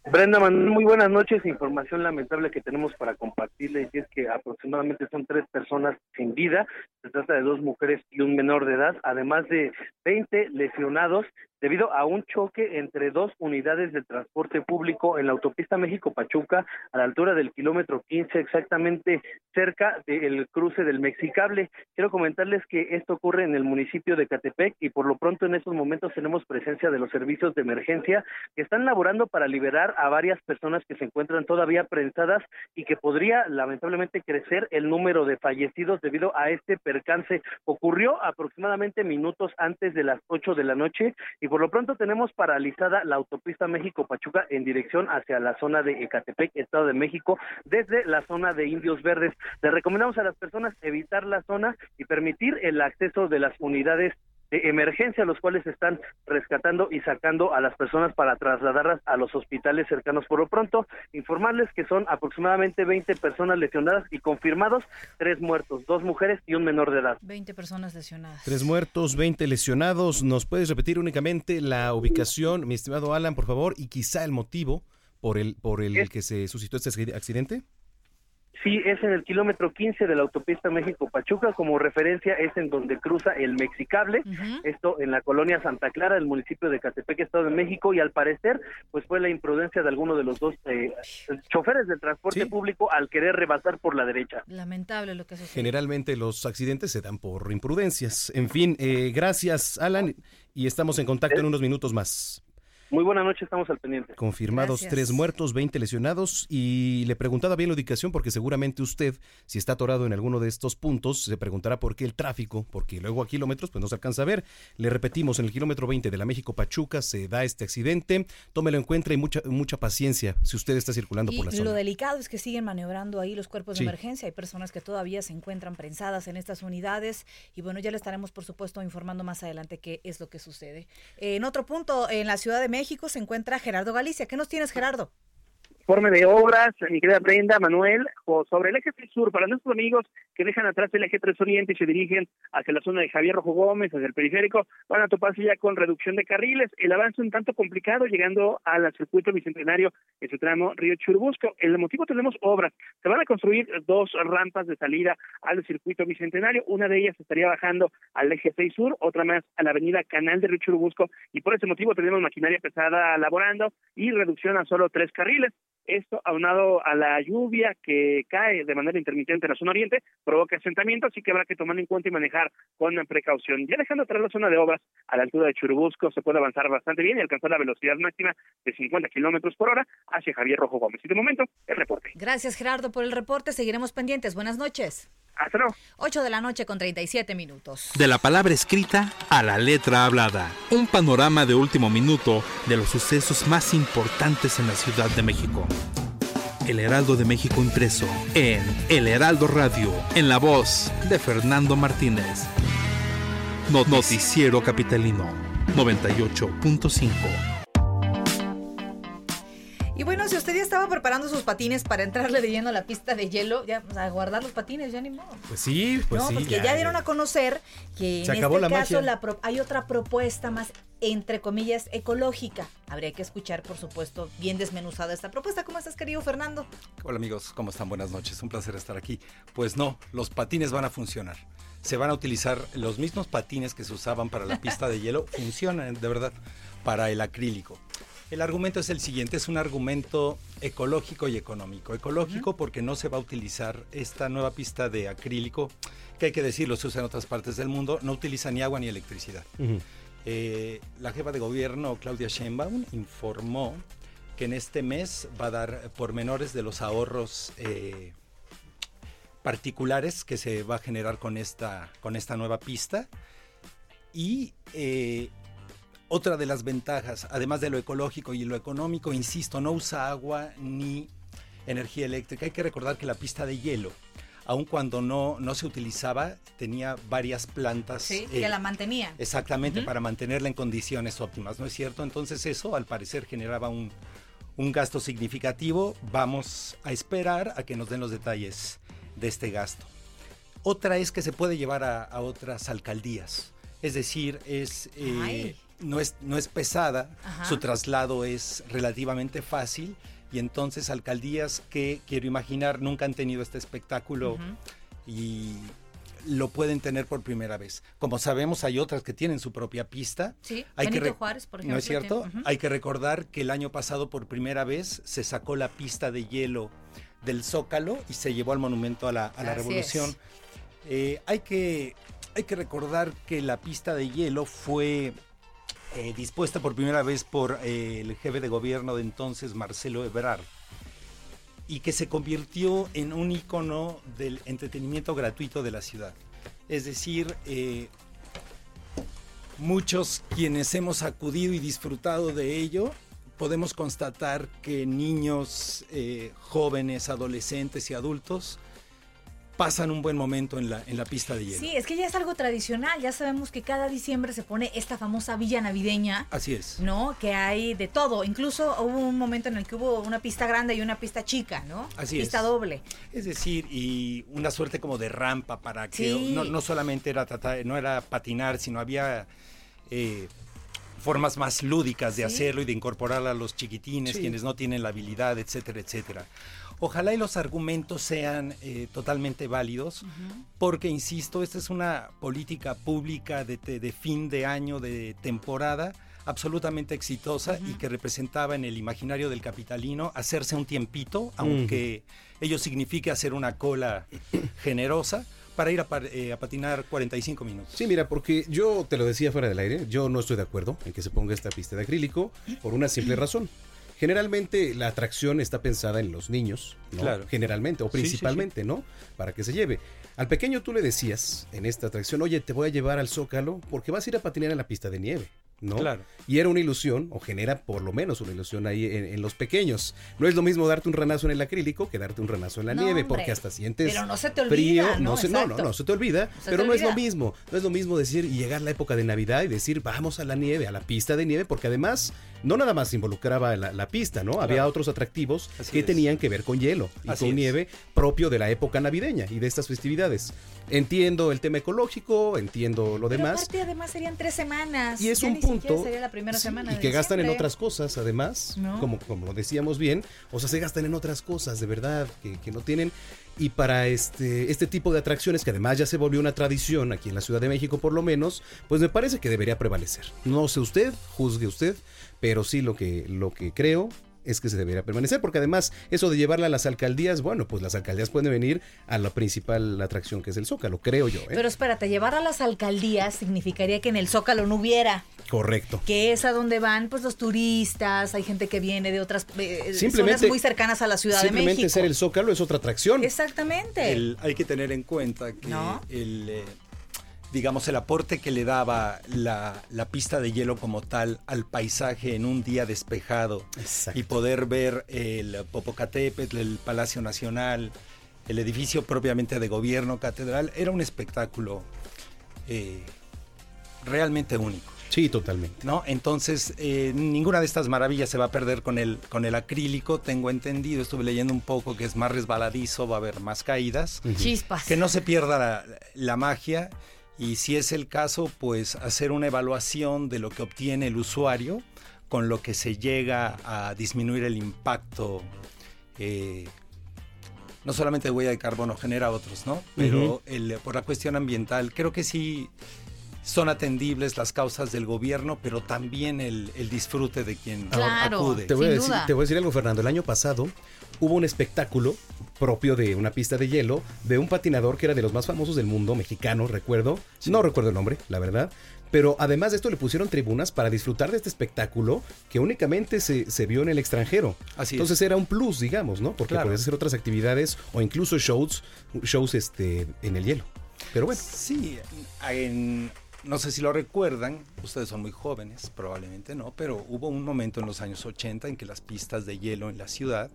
Brenda muy buenas noches. Información lamentable que tenemos para compartirles es que aproximadamente son tres personas sin vida. Se trata de dos mujeres y un menor de edad, además de 20 lesionados debido a un choque entre dos unidades de transporte público en la autopista México-Pachuca a la altura del kilómetro 15, exactamente cerca del cruce del Mexicable. Quiero comentarles que esto ocurre en el municipio de Catepec y por lo pronto en estos momentos tenemos presencia de los servicios de emergencia que están laborando para liberar a varias personas que se encuentran todavía prensadas y que podría lamentablemente crecer el número de fallecidos debido a este percance. Ocurrió aproximadamente minutos antes de las 8 de la noche y por lo pronto tenemos paralizada la autopista México-Pachuca en dirección hacia la zona de Ecatepec, Estado de México, desde la zona de Indios Verdes. Le recomendamos a las personas evitar la zona y permitir el acceso de las unidades de emergencia, los cuales están rescatando y sacando a las personas para trasladarlas a los hospitales cercanos. Por lo pronto, informarles que son aproximadamente 20 personas lesionadas y confirmados tres muertos, dos mujeres y un menor de edad. 20 personas lesionadas. Tres muertos, 20 lesionados. ¿Nos puedes repetir únicamente la ubicación, mi estimado Alan, por favor, y quizá el motivo por el, por el que se suscitó este accidente? Sí, es en el kilómetro 15 de la autopista México-Pachuca. Como referencia es en donde cruza el Mexicable. Esto en la colonia Santa Clara, del municipio de Catepec, Estado de México. Y al parecer, pues fue la imprudencia de alguno de los dos eh, choferes del transporte público al querer rebasar por la derecha. Lamentable lo que sucedió. Generalmente los accidentes se dan por imprudencias. En fin, eh, gracias Alan y estamos en contacto en unos minutos más. Muy buena noche, estamos al pendiente. Confirmados Gracias. tres muertos, 20 lesionados y le preguntaba bien la ubicación porque seguramente usted, si está atorado en alguno de estos puntos, se preguntará por qué el tráfico, porque luego a kilómetros pues no se alcanza a ver. Le repetimos, en el kilómetro 20 de la México Pachuca se da este accidente. Tómelo en cuenta y mucha, mucha paciencia si usted está circulando Y por la lo zona. delicado es que siguen maniobrando ahí los cuerpos Sí. de emergencia. Hay personas que todavía se encuentran prensadas en estas unidades. Y bueno, ya le estaremos, por supuesto, informando más adelante qué es lo que sucede. En otro punto, en la Ciudad de México se encuentra Gerardo Galicia. ¿Qué nos tienes, Gerardo? Informe de obras, mi querida Brenda, Manuel, sobre el eje 3 sur, para nuestros amigos que dejan atrás el eje 3 oriente y se dirigen hacia la zona de Javier Rojo Gómez, hacia el periférico, van a toparse ya con reducción de carriles, el avance un tanto complicado llegando al circuito bicentenario en su tramo Río Churubusco. El motivo tenemos obras, se van a construir dos rampas de salida al circuito bicentenario, una de ellas estaría bajando al eje 6 sur, otra más a la avenida Canal de Río Churubusco, y por ese motivo tenemos maquinaria pesada laborando y reducción a solo tres carriles. Esto, aunado a la lluvia que cae de manera intermitente en la zona oriente, provoca asentamientos, así que habrá que tomar en cuenta y manejar con precaución. Ya dejando atrás la zona de obras, a la altura de Churubusco, se puede avanzar bastante bien y alcanzar la velocidad máxima de 50 kilómetros por hora hacia Javier Rojo Gómez. Y de momento, el reporte. Gracias, Gerardo, por el reporte. Seguiremos pendientes. Buenas noches. Hasta luego. 8 de la noche con 37 minutos. De la palabra escrita a la letra hablada. Un panorama de último minuto de los sucesos más importantes en la Ciudad de México. El Heraldo de México impreso en El Heraldo Radio, en la voz de Fernando Martínez. No- Noticiero Capitalino 98.5. Y bueno, si usted ya estaba preparando sus patines para entrarle de lleno a la pista de hielo, ya pues, a guardar los patines, ya ni modo. Pues sí, pues no, sí. porque ya, dieron a conocer que Se en acabó este la caso magia. la pro- hay otra propuesta más, entre comillas, ecológica. Habría que escuchar, por supuesto, bien desmenuzada esta propuesta. ¿Cómo estás, querido Fernando? Hola amigos, ¿cómo están? Buenas noches, un placer estar aquí. Pues no, los patines van a funcionar. Se van a utilizar los mismos patines que se usaban para la pista de hielo, [laughs] funcionan de verdad para el acrílico. El argumento es el siguiente, es un argumento ecológico y económico. Ecológico porque no se va a utilizar esta nueva pista de acrílico, que hay que decirlo, se usa en otras partes del mundo, no utiliza ni agua ni electricidad. Eh, la jefa de gobierno, Claudia Sheinbaum, informó que en este mes va a dar pormenores de los ahorros eh, particulares que se va a generar con esta, con esta nueva pista. Y eh, otra de las ventajas, además de lo ecológico y lo económico, insisto, no usa agua ni energía eléctrica. Hay que recordar que la pista de hielo, aun cuando no, no se utilizaba, tenía varias plantas. Sí, eh, que la mantenía. Exactamente, para mantenerla en condiciones óptimas, ¿no es cierto? Entonces eso al parecer generaba un, un gasto significativo. Vamos a esperar a que nos den los detalles de este gasto. Otra es que se puede llevar a, a otras alcaldías. Es decir, es, eh, Ay. No, es, no es pesada, Ajá. su traslado es relativamente fácil y entonces alcaldías que, quiero imaginar, nunca han tenido este espectáculo y lo pueden tener por primera vez. Como sabemos, hay otras que tienen su propia pista. Sí, Hay que Benito Juárez, por ¿No es ejemplo, cierto? Hay que recordar que el año pasado por primera vez se sacó la pista de hielo del Zócalo y se llevó al monumento a la, a la Revolución. Eh, hay, que, hay que recordar que la pista de hielo fue eh, dispuesta por primera vez por eh, el jefe de gobierno de entonces, Marcelo Ebrard, y que se convirtió en un icono del entretenimiento gratuito de la ciudad. Es decir, eh, muchos quienes hemos acudido y disfrutado de ello, podemos constatar que niños, jóvenes, adolescentes y adultos pasan un buen momento en la, en la pista de hielo. Sí, es que ya es algo tradicional. Ya sabemos que cada diciembre se pone esta famosa villa navideña. Así es. ¿no? Que hay de todo. Incluso hubo un momento en el que hubo una pista grande y una pista chica, ¿no? Así pista es. doble. Es decir, y una suerte como de rampa para que Sí. no, no solamente era tratar, no era patinar, sino había eh, formas más lúdicas de Sí. hacerlo y de incorporar a los chiquitines, Sí. quienes no tienen la habilidad, etcétera, etcétera. Ojalá y los argumentos sean eh, totalmente válidos, porque, insisto, esta es una política pública de, te- de fin de año, de temporada, absolutamente exitosa y que representaba en el imaginario del capitalino hacerse un tiempito, aunque ello signifique hacer una cola generosa, para ir a, par- eh, a patinar 45 minutos. Sí, mira, porque yo te lo decía fuera del aire, yo no estoy de acuerdo en que se ponga esta pista de acrílico por una simple razón. Generalmente la atracción está pensada en los niños, ¿no? Claro. Generalmente, o Sí, sí, sí. principalmente, ¿no? Para que se lleve. Al pequeño tú le decías en esta atracción, oye, te voy a llevar al Zócalo porque vas a ir a patinar en la pista de nieve, ¿no? Claro. Y era una ilusión, o genera por lo menos una ilusión ahí en, en los pequeños. No es lo mismo darte un ranazo en el acrílico que darte un ranazo en la No, nieve, hombre. porque hasta sientes Pero no se te frío. olvida, ¿no? se, no, no, no, se te olvida, Se pero te no es lo olvida. mismo. No es lo mismo decir y llegar la época de Navidad y decir vamos a la nieve, a la pista de nieve, porque además no nada más involucraba la, la pista, ¿no? Había otros atractivos Así que es. tenían que ver con hielo y Así con es. nieve propio de la época navideña y de estas festividades. Entiendo el tema ecológico, entiendo lo Pero demás. aparte, además, serían tres semanas. Y es Ya un ni punto. Sería la primera sí, semana y que gastan en otras cosas, además, ¿No? como, como lo decíamos bien, o sea, se gastan en otras cosas, de verdad, que, que no tienen. Y para este, este tipo de atracciones, que además ya se volvió una tradición aquí en la Ciudad de México, por lo menos, pues me parece que debería prevalecer. No sé usted, juzgue usted, pero sí lo que, lo que creo es que se debería permanecer, porque además eso de llevarla a las alcaldías, bueno, pues las alcaldías pueden venir a la principal atracción que es el Zócalo, creo yo. ¿eh? Pero espérate, llevar a las alcaldías significaría que en el Zócalo no hubiera. Correcto. Que es a donde van pues los turistas, hay gente que viene de otras eh, Simplemente- zonas muy cercanas a la Ciudad de Simplemente México. ser el Zócalo es otra atracción. Exactamente. El- hay que tener en cuenta que ¿No? el, eh, digamos, el aporte que le daba la, la pista de hielo como tal al paisaje en un día despejado y poder ver el Popocatépetl, el Palacio Nacional, el edificio propiamente de gobierno, catedral, era un espectáculo eh, realmente único. Sí, totalmente. ¿no? Entonces, eh, ninguna de estas maravillas se va a perder con el, con el acrílico, tengo entendido, estuve leyendo un poco que es más resbaladizo, va a haber más caídas. Chispas. Que no se pierda la, la magia y si es el caso, pues hacer una evaluación de lo que obtiene el usuario con lo que se llega a disminuir el impacto. eh, no solamente de huella de carbono, genera otros, ¿no? Pero el- por la cuestión ambiental, creo que sí son atendibles las causas del gobierno, pero también el, el disfrute de quien acude. Te voy, a decir, te voy a decir algo, Fernando. El año pasado hubo un espectáculo propio de una pista de hielo de un patinador que era de los más famosos del mundo, mexicano, recuerdo. No recuerdo el nombre, la verdad. Pero además de esto le pusieron tribunas para disfrutar de este espectáculo que únicamente se, se vio en el extranjero. Así es. Entonces era un plus, digamos, ¿no? Porque Claro. podías hacer otras actividades o incluso shows, shows este, en el hielo. Pero bueno. Sí, en- no sé si lo recuerdan, ustedes son muy jóvenes, probablemente no, pero hubo un momento en los años 80 en que las pistas de hielo en la ciudad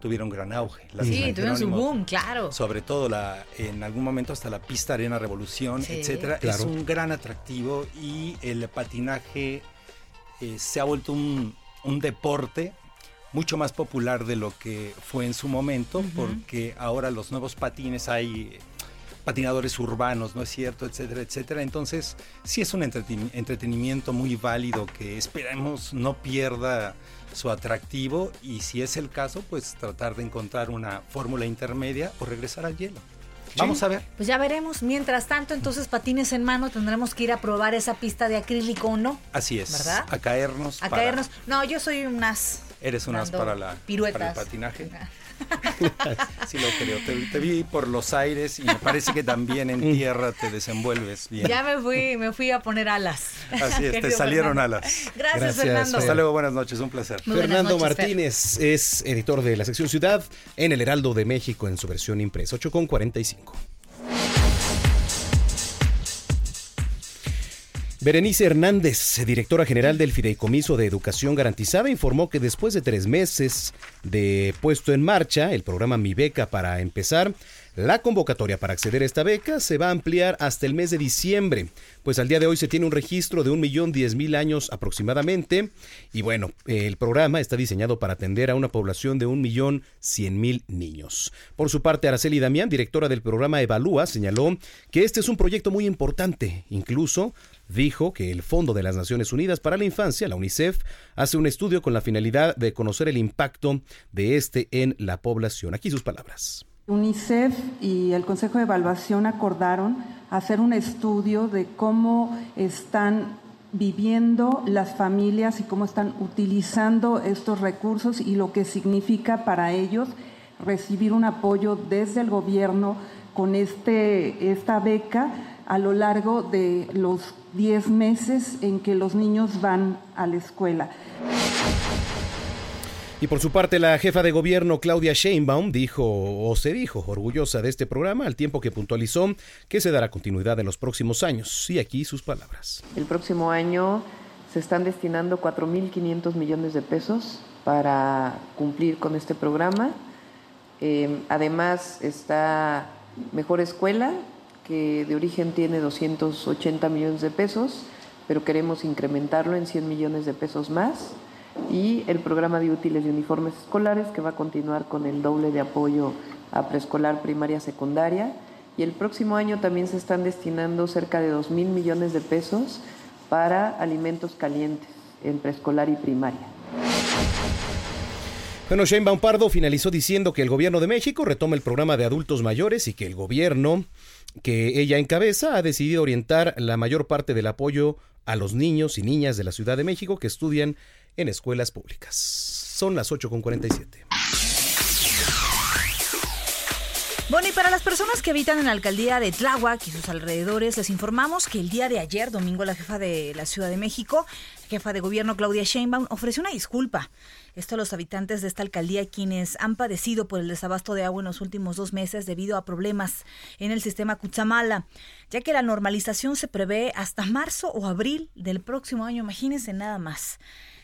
tuvieron gran auge. La de Sí, tuvieron su boom, claro. Sobre todo la, en algún momento hasta la pista Arena Revolución, Sí. etcétera, es un gran atractivo y el patinaje eh, se ha vuelto un, un deporte mucho más popular de lo que fue en su momento, porque ahora los nuevos patines hay patinadores urbanos, ¿no es cierto? Etcétera, etcétera. Entonces, sí es un entreten- entretenimiento muy válido que esperemos no pierda su atractivo y si es el caso, pues tratar de encontrar una fórmula intermedia o regresar al hielo. Vamos a ver. Pues ya veremos. Mientras tanto, entonces patines en mano tendremos que ir a probar esa pista de acrílico o no. Así es. ¿Verdad? A caernos. A para- caernos. No, yo soy un as. Eres un as para, la, piruetas. para el patinaje. [laughs] Sí, lo creo. Te, te vi por los aires y me parece que también en tierra te desenvuelves bien. Ya me fui, me fui a poner alas. Así es, [laughs] te salieron Fernando. alas. Gracias, Fernando. Hasta luego, buenas noches, un placer. Muy Fernando noches, Fer. Martínez es editor de la sección Ciudad en el Heraldo de México en su versión impresa, 8 con 45. Berenice Hernández, directora general del Fideicomiso de Educación Garantizada, informó que después de tres meses de puesto en marcha el programa Mi Beca para empezar, la convocatoria para acceder a esta beca se va a ampliar hasta el mes de diciembre, pues al día de hoy se tiene un registro de un millón diez mil años aproximadamente, y bueno, el programa está diseñado para atender a una población de un millón cien mil niños. Por su parte, Araceli Damián, directora del programa Evalúa, señaló que este es un proyecto muy importante, incluso dijo que el Fondo de las Naciones Unidas para la Infancia, la UNICEF, hace un estudio con la finalidad de conocer el impacto de este en la población. Aquí sus palabras. UNICEF y el Consejo de Evaluación acordaron hacer un estudio de cómo están viviendo las familias y cómo están utilizando estos recursos y lo que significa para ellos recibir un apoyo desde el gobierno con este, esta beca a lo largo de los 10 meses en que los niños van a la escuela. Y por su parte, la jefa de gobierno Claudia Sheinbaum dijo o se dijo orgullosa de este programa al tiempo que puntualizó que se dará continuidad en los próximos años. Y aquí sus palabras. El próximo año se están destinando 4.500 millones de pesos para cumplir con este programa. Eh, además está Mejor Escuela, que de origen tiene 280 millones de pesos, pero queremos incrementarlo en 100 millones de pesos más. Y el programa de útiles y uniformes escolares que va a continuar con el doble de apoyo a preescolar, primaria, secundaria. Y el próximo año también se están destinando cerca de 2 mil millones de pesos para alimentos calientes en preescolar y primaria. Bueno, Shane Pardo finalizó diciendo que el gobierno de México retoma el programa de adultos mayores y que el gobierno que ella encabeza ha decidido orientar la mayor parte del apoyo a los niños y niñas de la Ciudad de México que estudian en escuelas públicas. Son las 8.47. Bueno, y para las personas que habitan en la alcaldía de Tláhuac y sus alrededores, les informamos que el día de ayer, domingo, la jefa de la Ciudad de México, jefa de gobierno Claudia Sheinbaum, ofreció una disculpa. Esto a los habitantes de esta alcaldía, quienes han padecido por el desabasto de agua en los últimos dos meses debido a problemas en el sistema Cutzamala, ya que la normalización se prevé hasta marzo o abril del próximo año. Imagínense nada más.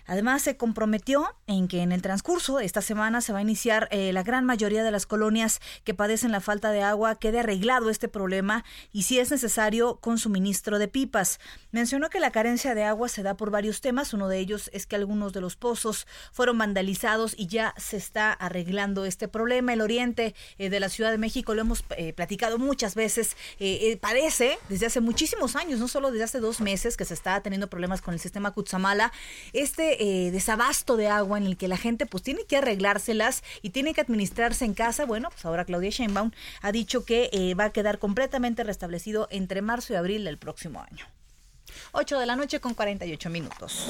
Además, se comprometió en que en el transcurso de esta semana se va a iniciar eh, la gran mayoría de las colonias que padecen la falta de agua quede arreglado este problema y si es necesario con suministro de pipas. Mencionó que la carencia de agua se da por varios temas. Uno de ellos es que algunos de los pozos fueron vandalizados y ya se está arreglando este problema. El oriente eh, de la Ciudad de México lo hemos eh, platicado muchas veces. padece desde hace muchísimos años, no solo desde hace dos meses que se está teniendo problemas con el sistema Cutzamala. Este eh, desabasto de agua en el que la gente pues tiene que arreglárselas y tiene que administrarse en casa, bueno, pues ahora Claudia Sheinbaum ha dicho que eh, va a quedar completamente restablecido entre marzo y abril del próximo año. 8 de la noche con 48 minutos.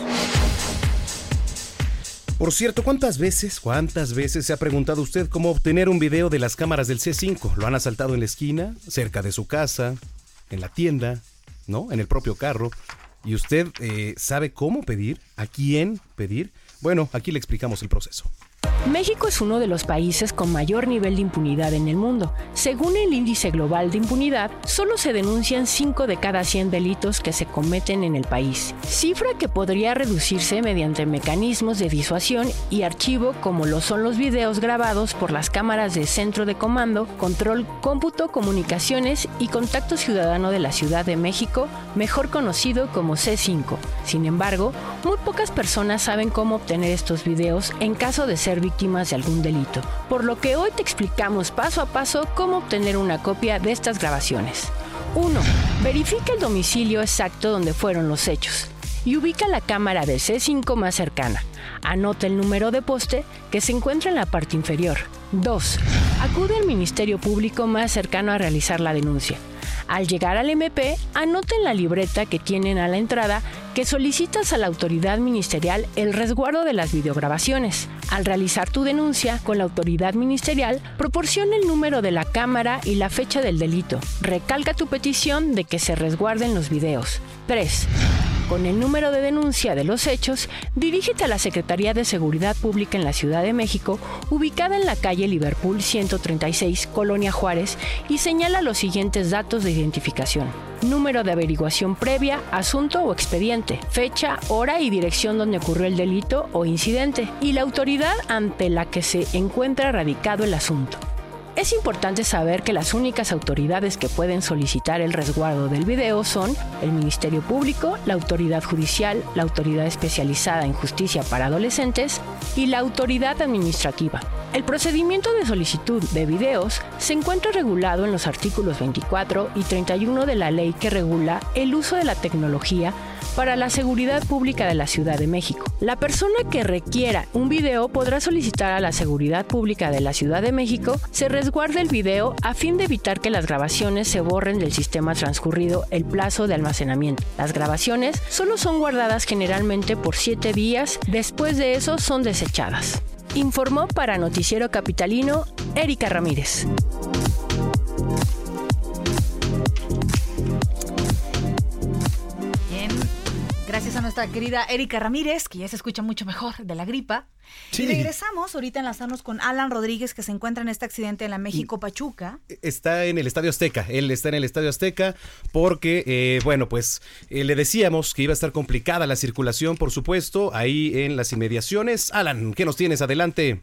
Por cierto, ¿cuántas veces, cuántas veces se ha preguntado usted cómo obtener un video de las cámaras del C5? ¿Lo han asaltado en la esquina, cerca de su casa, en la tienda, ¿no? En el propio carro. ¿Y usted eh, sabe cómo pedir? ¿A quién pedir? Bueno, aquí le explicamos el proceso. México es uno de los países con mayor nivel de impunidad en el mundo. Según el índice global de impunidad, solo se denuncian 5 de cada 100 delitos que se cometen en el país, cifra que podría reducirse mediante mecanismos de disuasión y archivo como lo son los videos grabados por las cámaras de Centro de Comando, Control, Cómputo, Comunicaciones y Contacto Ciudadano de la Ciudad de México, mejor conocido como C5. Sin embargo, muy pocas personas saben cómo obtener estos videos en caso de ser víctimas de algún delito, por lo que hoy te explicamos paso a paso cómo obtener una copia de estas grabaciones. 1. Verifica el domicilio exacto donde fueron los hechos y ubica la cámara de C5 más cercana. Anota el número de poste que se encuentra en la parte inferior. 2. Acude al Ministerio Público más cercano a realizar la denuncia. Al llegar al MP, anota en la libreta que tienen a la entrada que solicitas a la autoridad ministerial el resguardo de las videograbaciones. Al realizar tu denuncia con la autoridad ministerial, proporciona el número de la cámara y la fecha del delito. Recalca tu petición de que se resguarden los videos. 3. Con el número de denuncia de los hechos, dirígete a la Secretaría de Seguridad Pública en la Ciudad de México, ubicada en la calle Liverpool 136, Colonia Juárez, y señala los siguientes datos de identificación. Número de averiguación previa, asunto o expediente, fecha, hora y dirección donde ocurrió el delito o incidente, y la autoridad ante la que se encuentra radicado el asunto. Es importante saber que las únicas autoridades que pueden solicitar el resguardo del video son el Ministerio Público, la Autoridad Judicial, la Autoridad Especializada en Justicia para Adolescentes y la Autoridad Administrativa. El procedimiento de solicitud de videos se encuentra regulado en los artículos 24 y 31 de la ley que regula el uso de la tecnología para la seguridad pública de la Ciudad de México. La persona que requiera un video podrá solicitar a la Seguridad Pública de la Ciudad de México se resguarde el video a fin de evitar que las grabaciones se borren del sistema transcurrido el plazo de almacenamiento. Las grabaciones solo son guardadas generalmente por 7 días, después de eso son desechadas. Informó para Noticiero Capitalino Erika Ramírez. Nuestra querida Erika Ramírez, que ya se escucha mucho mejor de la gripa. Y regresamos ahorita a enlazarnos con Alan Rodríguez, que se encuentra en este accidente en la México Pachuca. Está en el Estadio Azteca. Él está en el Estadio Azteca porque, eh, bueno, pues eh, le decíamos que iba a estar complicada la circulación, por supuesto, ahí en las inmediaciones. Alan, ¿qué nos tienes? Adelante.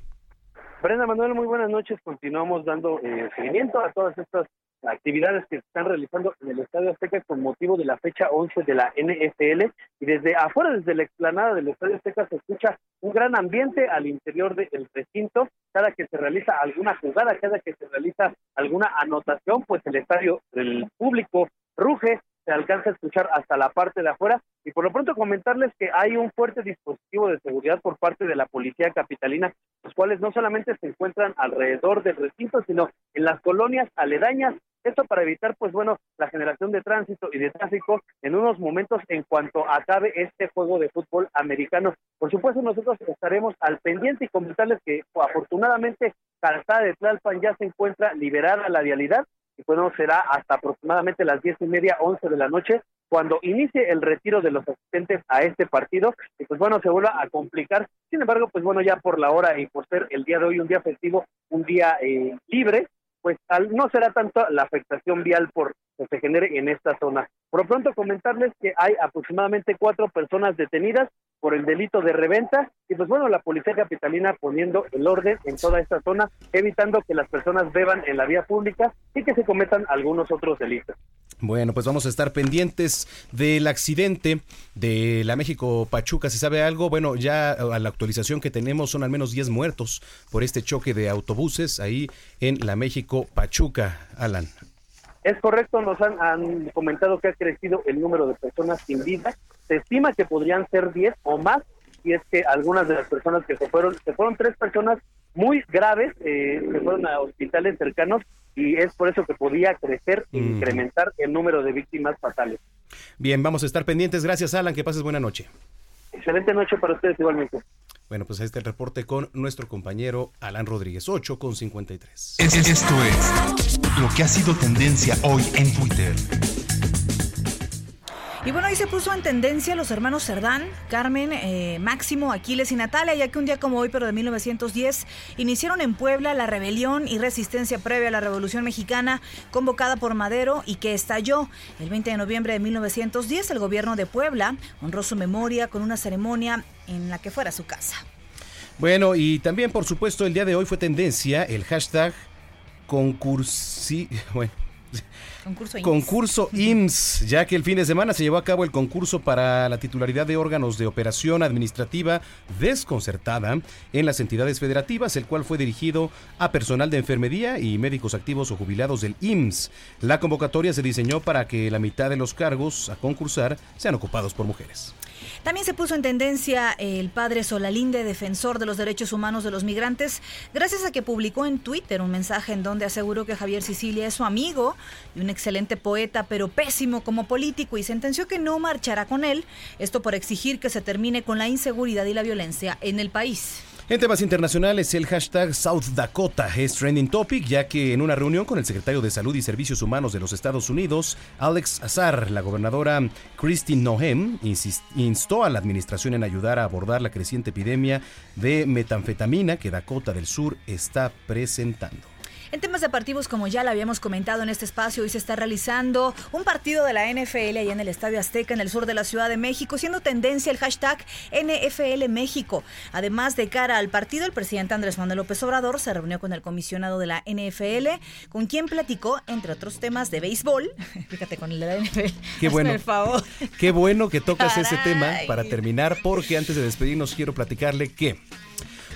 Brenda Manuel, muy buenas noches. Continuamos dando eh, seguimiento a todas estas actividades que se están realizando en el Estadio Azteca con motivo de la fecha 11 de la NFL y desde afuera, desde la explanada del Estadio Azteca se escucha un gran ambiente al interior del recinto, cada que se realiza alguna jugada, cada que se realiza alguna anotación, pues el estadio, el público ruge, se alcanza a escuchar hasta la parte de afuera. Y por lo pronto comentarles que hay un fuerte dispositivo de seguridad por parte de la policía capitalina, los cuales no solamente se encuentran alrededor del recinto, sino en las colonias aledañas, esto para evitar pues bueno la generación de tránsito y de tráfico en unos momentos en cuanto acabe este juego de fútbol americano. Por supuesto nosotros estaremos al pendiente y comentarles que afortunadamente Calzada de Tlalpan ya se encuentra liberada la vialidad y bueno, será hasta aproximadamente las diez y media, once de la noche, cuando inicie el retiro de los asistentes a este partido, y pues bueno, se vuelva a complicar. Sin embargo, pues bueno, ya por la hora y por ser el día de hoy un día festivo, un día eh, libre, pues al, no será tanto la afectación vial por que se genere en esta zona. Por pronto comentarles que hay aproximadamente cuatro personas detenidas por el delito de reventa y pues bueno, la policía capitalina poniendo el orden en toda esta zona, evitando que las personas beban en la vía pública y que se cometan algunos otros delitos. Bueno, pues vamos a estar pendientes del accidente de la México Pachuca. ¿Se sabe algo? Bueno, ya a la actualización que tenemos son al menos 10 muertos por este choque de autobuses ahí en la México Pachuca, Alan. Es correcto, nos han, han comentado que ha crecido el número de personas sin vida. Se estima que podrían ser 10 o más, y es que algunas de las personas que se fueron, se fueron tres personas muy graves, eh, se fueron a hospitales cercanos y es por eso que podía crecer e Mm. incrementar el número de víctimas fatales. Bien, vamos a estar pendientes. Gracias, Alan. Que pases buena noche. Excelente noche para ustedes igualmente. Bueno, pues ahí está el reporte con nuestro compañero Alan Rodríguez, 8 con 53. Es- Esto es lo que ha sido tendencia hoy en Twitter. Y bueno, ahí se puso en tendencia los hermanos Cerdán, Carmen, eh, Máximo, Aquiles y Natalia, ya que un día como hoy, pero de 1910, iniciaron en Puebla la rebelión y resistencia previa a la Revolución Mexicana convocada por Madero y que estalló. El 20 de noviembre de 1910, el gobierno de Puebla honró su memoria con una ceremonia en la que fuera su casa. Bueno, y también, por supuesto, el día de hoy fue tendencia el hashtag concursi... [laughs] Bueno, Concurso IMSS. Concurso IMSS, ya que el fin de semana se llevó a cabo el concurso para la titularidad de órganos de operación administrativa desconcertada en las entidades federativas, el cual fue dirigido a personal de enfermería y médicos activos o jubilados del IMSS. La convocatoria se diseñó para que la mitad de los cargos a concursar sean ocupados por mujeres. También se puso en tendencia el padre Solalinde, defensor de los derechos humanos de los migrantes, gracias a que publicó en Twitter un mensaje en donde aseguró que Javier Sicilia es su amigo y un excelente poeta, pero pésimo como político, y sentenció que no marchará con él, esto por exigir que se termine con la inseguridad y la violencia en el país. En temas internacionales, el hashtag South Dakota es trending topic, ya que en una reunión con el secretario de Salud y Servicios Humanos de los Estados Unidos, Alex Azar, la gobernadora Christine insis- instó a la administración en ayudar a abordar la creciente epidemia de metanfetamina que Dakota del Sur está presentando. En temas deportivos, como ya lo habíamos comentado en este espacio, hoy se está realizando un partido de la NFL allá en el Estadio Azteca, en el sur de la Ciudad de México, siendo tendencia el hashtag NFL México. Además, de cara al partido, el presidente Andrés Manuel López Obrador se reunió con el comisionado de la NFL, con quien platicó, entre otros temas, de béisbol. [laughs] Fíjate con el de la NFL. Qué bueno. favor. Qué bueno que tocas ese tema para terminar, porque antes de despedirnos quiero platicarle que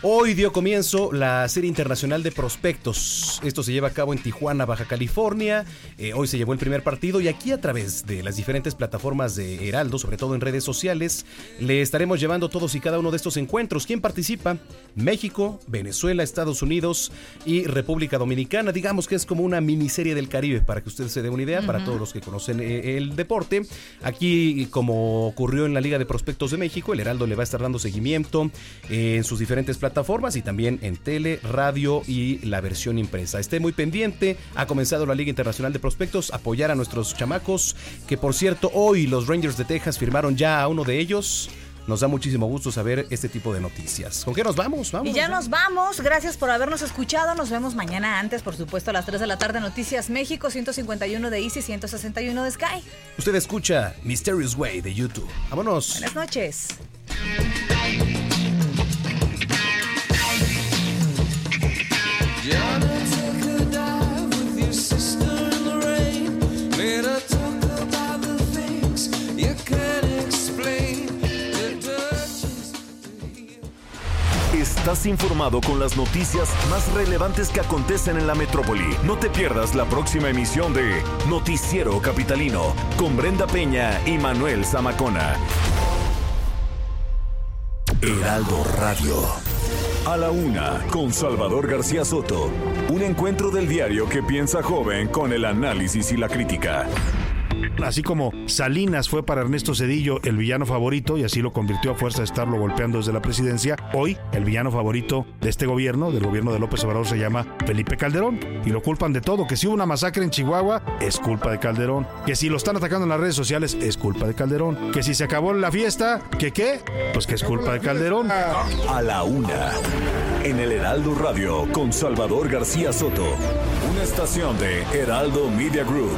hoy dio comienzo la Serie Internacional de Prospectos. Esto se lleva a cabo en Tijuana, Baja California. Eh, hoy se llevó el primer partido y aquí a través de las diferentes plataformas de Heraldo, sobre todo en redes sociales, le estaremos llevando todos y cada uno de estos encuentros. ¿Quién participa? México, Venezuela, Estados Unidos y República Dominicana. Digamos que es como una miniserie del Caribe, para que usted se dé una idea, para todos los que conocen eh, el deporte. Aquí, como ocurrió en la Liga de Prospectos de México, el Heraldo le va a estar dando seguimiento eh, en sus diferentes plataformas y también en tele, radio y la versión impresa. Esté muy pendiente, ha comenzado la Liga Internacional de Prospectos, apoyar a nuestros chamacos, que por cierto, hoy los Rangers de Texas firmaron ya a uno de ellos. Nos da muchísimo gusto saber este tipo de noticias. ¿Con qué nos vamos? Vamos. Y ya nos vamos. Gracias por habernos escuchado. Nos vemos mañana antes, por supuesto, a las 3 de la tarde. Noticias México, 151 de Easy, 161 de Sky. Usted escucha Mysterious Way de YouTube. Vámonos. Buenas noches. Informado con las noticias más relevantes que acontecen en la metrópoli. No te pierdas la próxima emisión de Noticiero Capitalino con Brenda Peña y Manuel Zamacona. Heraldo Radio. A la una, con Salvador García Soto. Un encuentro del diario que piensa joven con el análisis y la crítica. Así como Salinas fue para Ernesto Cedillo el villano favorito y así lo convirtió a fuerza de estarlo golpeando desde la presidencia, hoy el villano favorito de este gobierno, del gobierno de López Obrador, se llama Felipe Calderón y lo culpan de todo. Que si hubo una masacre en Chihuahua, es culpa de Calderón. Que si lo están atacando en las redes sociales, es culpa de Calderón. Que si se acabó la fiesta, ¿que qué? Pues que es culpa de Calderón. A la una, en el Heraldo Radio con Salvador García Soto. Una estación de Heraldo Media Group.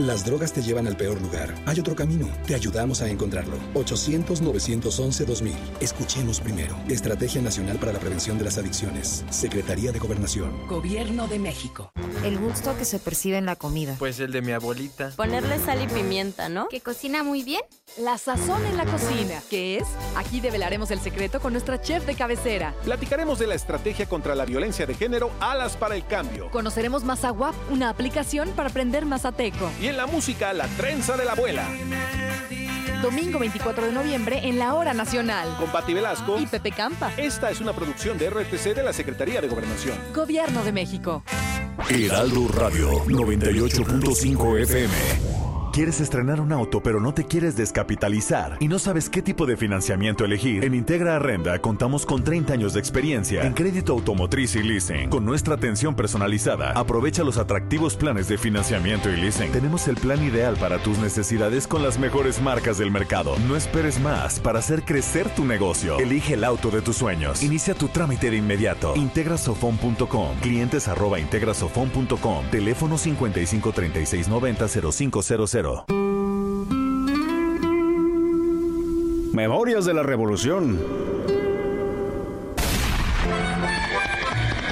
Las drogas te llevan al peor lugar. Hay otro camino. Te ayudamos a encontrarlo. 800-911-2000. Escuchemos primero. Estrategia Nacional para la Prevención de las Adicciones. Secretaría de Gobernación. Gobierno de México. El gusto que se percibe en la comida. Pues el de mi abuelita. Ponerle sal y pimienta, ¿no? Que cocina muy bien. La sazón en la cocina. ¿Qué es? Aquí develaremos el secreto con nuestra chef de cabecera. Platicaremos de la estrategia contra la violencia de género Alas para el Cambio. Conoceremos Mazaguap, una aplicación para aprender mazateco. Y en la música, la trenza de la abuela. Domingo 24 de noviembre en la Hora Nacional. Con Pati Velasco y Pepe Campa. Esta es una producción de RTC de la Secretaría de Gobernación. Gobierno de México. Heraldo Radio 98.5 FM. ¿Quieres estrenar un auto pero no te quieres descapitalizar y no sabes qué tipo de financiamiento elegir? En Integra Arrenda contamos con 30 años de experiencia en crédito automotriz y leasing. Con nuestra atención personalizada, aprovecha los atractivos planes de financiamiento y leasing. Tenemos el plan ideal para tus necesidades con las mejores marcas del mercado. No esperes más para hacer crecer tu negocio. Elige el auto de tus sueños. Inicia tu trámite de inmediato. Integrasofon.com. Clientes arroba integrasofon.com. Teléfono 55 36 90 0500. Memorias de la Revolución.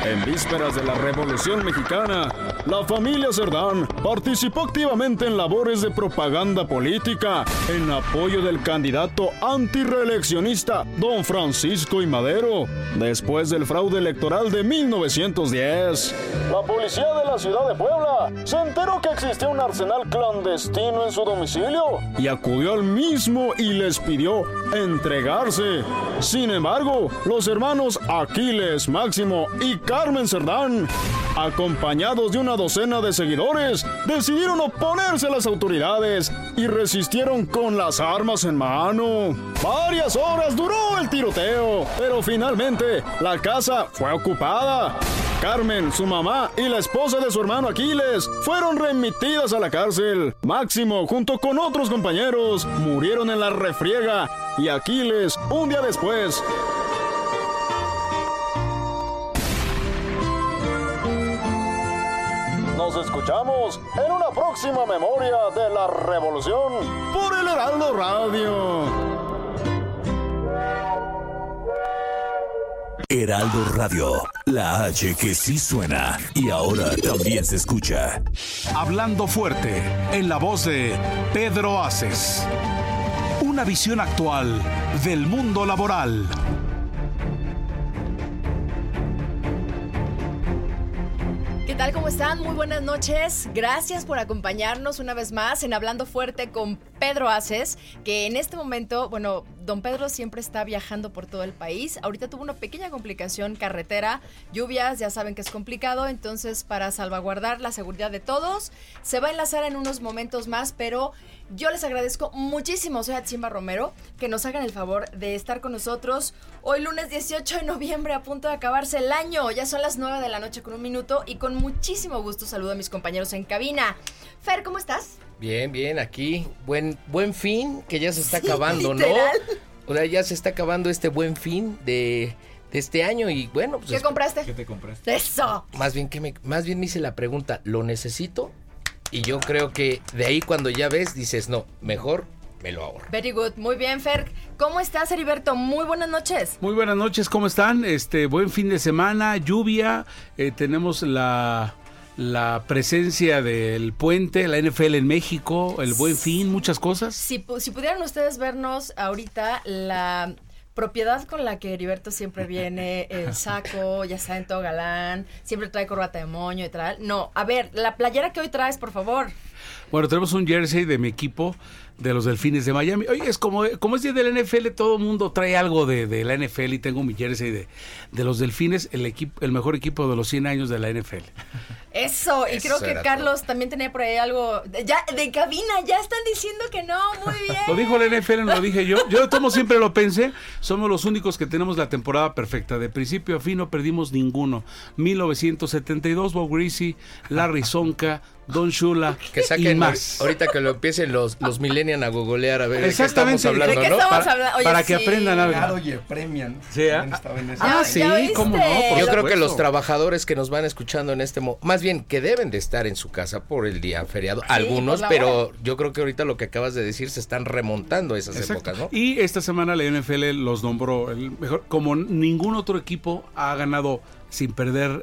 En vísperas de la Revolución Mexicana, la familia Cerdán participó activamente en labores de propaganda política en apoyo del candidato antireeleccionista don Francisco y Madero, después del fraude electoral de 1910. La policía de la ciudad de Puebla se enteró que existía un arsenal clandestino en su domicilio y acudió al mismo y les pidió entregarse. Sin embargo, los hermanos Aquiles, Máximo y Carmen Cerdán, acompañados de una docena de seguidores, decidieron oponerse a las autoridades y resistieron con las armas en mano. Varias horas duró el tiroteo, pero finalmente la casa fue ocupada. Carmen, su mamá y la esposa de su hermano Aquiles fueron remitidas a la cárcel. Máximo, junto con otros compañeros, murieron en la refriega y Aquiles, un día después, Nos escuchamos en una próxima memoria de la revolución por el Heraldo Radio. Heraldo Radio, la H que sí suena y ahora también se escucha. Hablando fuerte, en la voz de Pedro Aces. Una visión actual del mundo laboral. Tal? ¿Cómo están? Muy buenas noches. Gracias por acompañarnos una vez más en Hablando Fuerte con Pedro Aces, que en este momento, bueno, don Pedro siempre está viajando por todo el país. Ahorita tuvo una pequeña complicación carretera, lluvias, ya saben que es complicado, entonces para salvaguardar la seguridad de todos, se va a enlazar en unos momentos más, pero yo les agradezco muchísimo, soy Chimba Romero, que nos hagan el favor de estar con nosotros hoy lunes 18 de noviembre a punto de acabarse el año. Ya son las 9 de la noche con un minuto y con muchísimo gusto saludo a mis compañeros en cabina. Fer, ¿cómo estás? Bien, bien, aquí. Buen, buen fin, que ya se está [laughs] Sí, acabando, literal. ¿no? O sea, ya se está acabando este buen fin de, de este año y bueno, pues. ¿Qué es- compraste? te compraste? Eso. Más bien que me, más bien me hice la pregunta, ¿lo necesito? Y yo creo que de ahí cuando ya ves, dices, no, mejor me lo ahorro. Very good, muy bien, Fer. ¿Cómo estás, Heriberto? Muy buenas noches. Muy buenas noches, ¿cómo están? Este buen fin de semana, lluvia, eh, tenemos la la presencia del puente, la NFL en México, el buen fin, muchas cosas. Si, si pudieran ustedes vernos ahorita, la propiedad con la que Heriberto siempre viene, el [laughs] saco, ya está en todo galán, siempre trae corbata de moño y tal. No, a ver, la playera que hoy traes, por favor. Bueno, tenemos un jersey de mi equipo de los Delfines de Miami. Oye, es como, como es día del NFL, todo el mundo trae algo de, de, la NFL y tengo mi jersey de, de los Delfines, el equipo, el mejor equipo de los 100 años de la NFL. Eso, y creo que Carlos todo. también tenía por ahí algo, ya de cabina, ya están diciendo que no, muy [laughs] bien. lo dijo la NFL, no lo dije yo. Yo de tomo siempre lo pensé, somos los únicos que tenemos la temporada perfecta, de principio a fin no perdimos ninguno. 1972, Bob Greasy, Larry Sonka, Don Shula que saquen y más. ahorita que lo empiecen los, los millennials a googlear a ver Exactamente. de qué estamos hablando, ¿De qué ¿no? estamos Para, hablando? Oye, para que sí. aprendan algo. Claro, oye, premian. Sí, ah, ah, sí, ¿Ya cómo no. Por Yo creo que los trabajadores que nos van escuchando en este momento, más bien que deben de estar en su casa por el día feriado, algunos, pero hora. yo creo que ahorita lo que acabas de decir se están remontando a esas Exacto. épocas, ¿no? Y esta semana la NFL los nombró el mejor, como ningún otro equipo ha ganado sin perder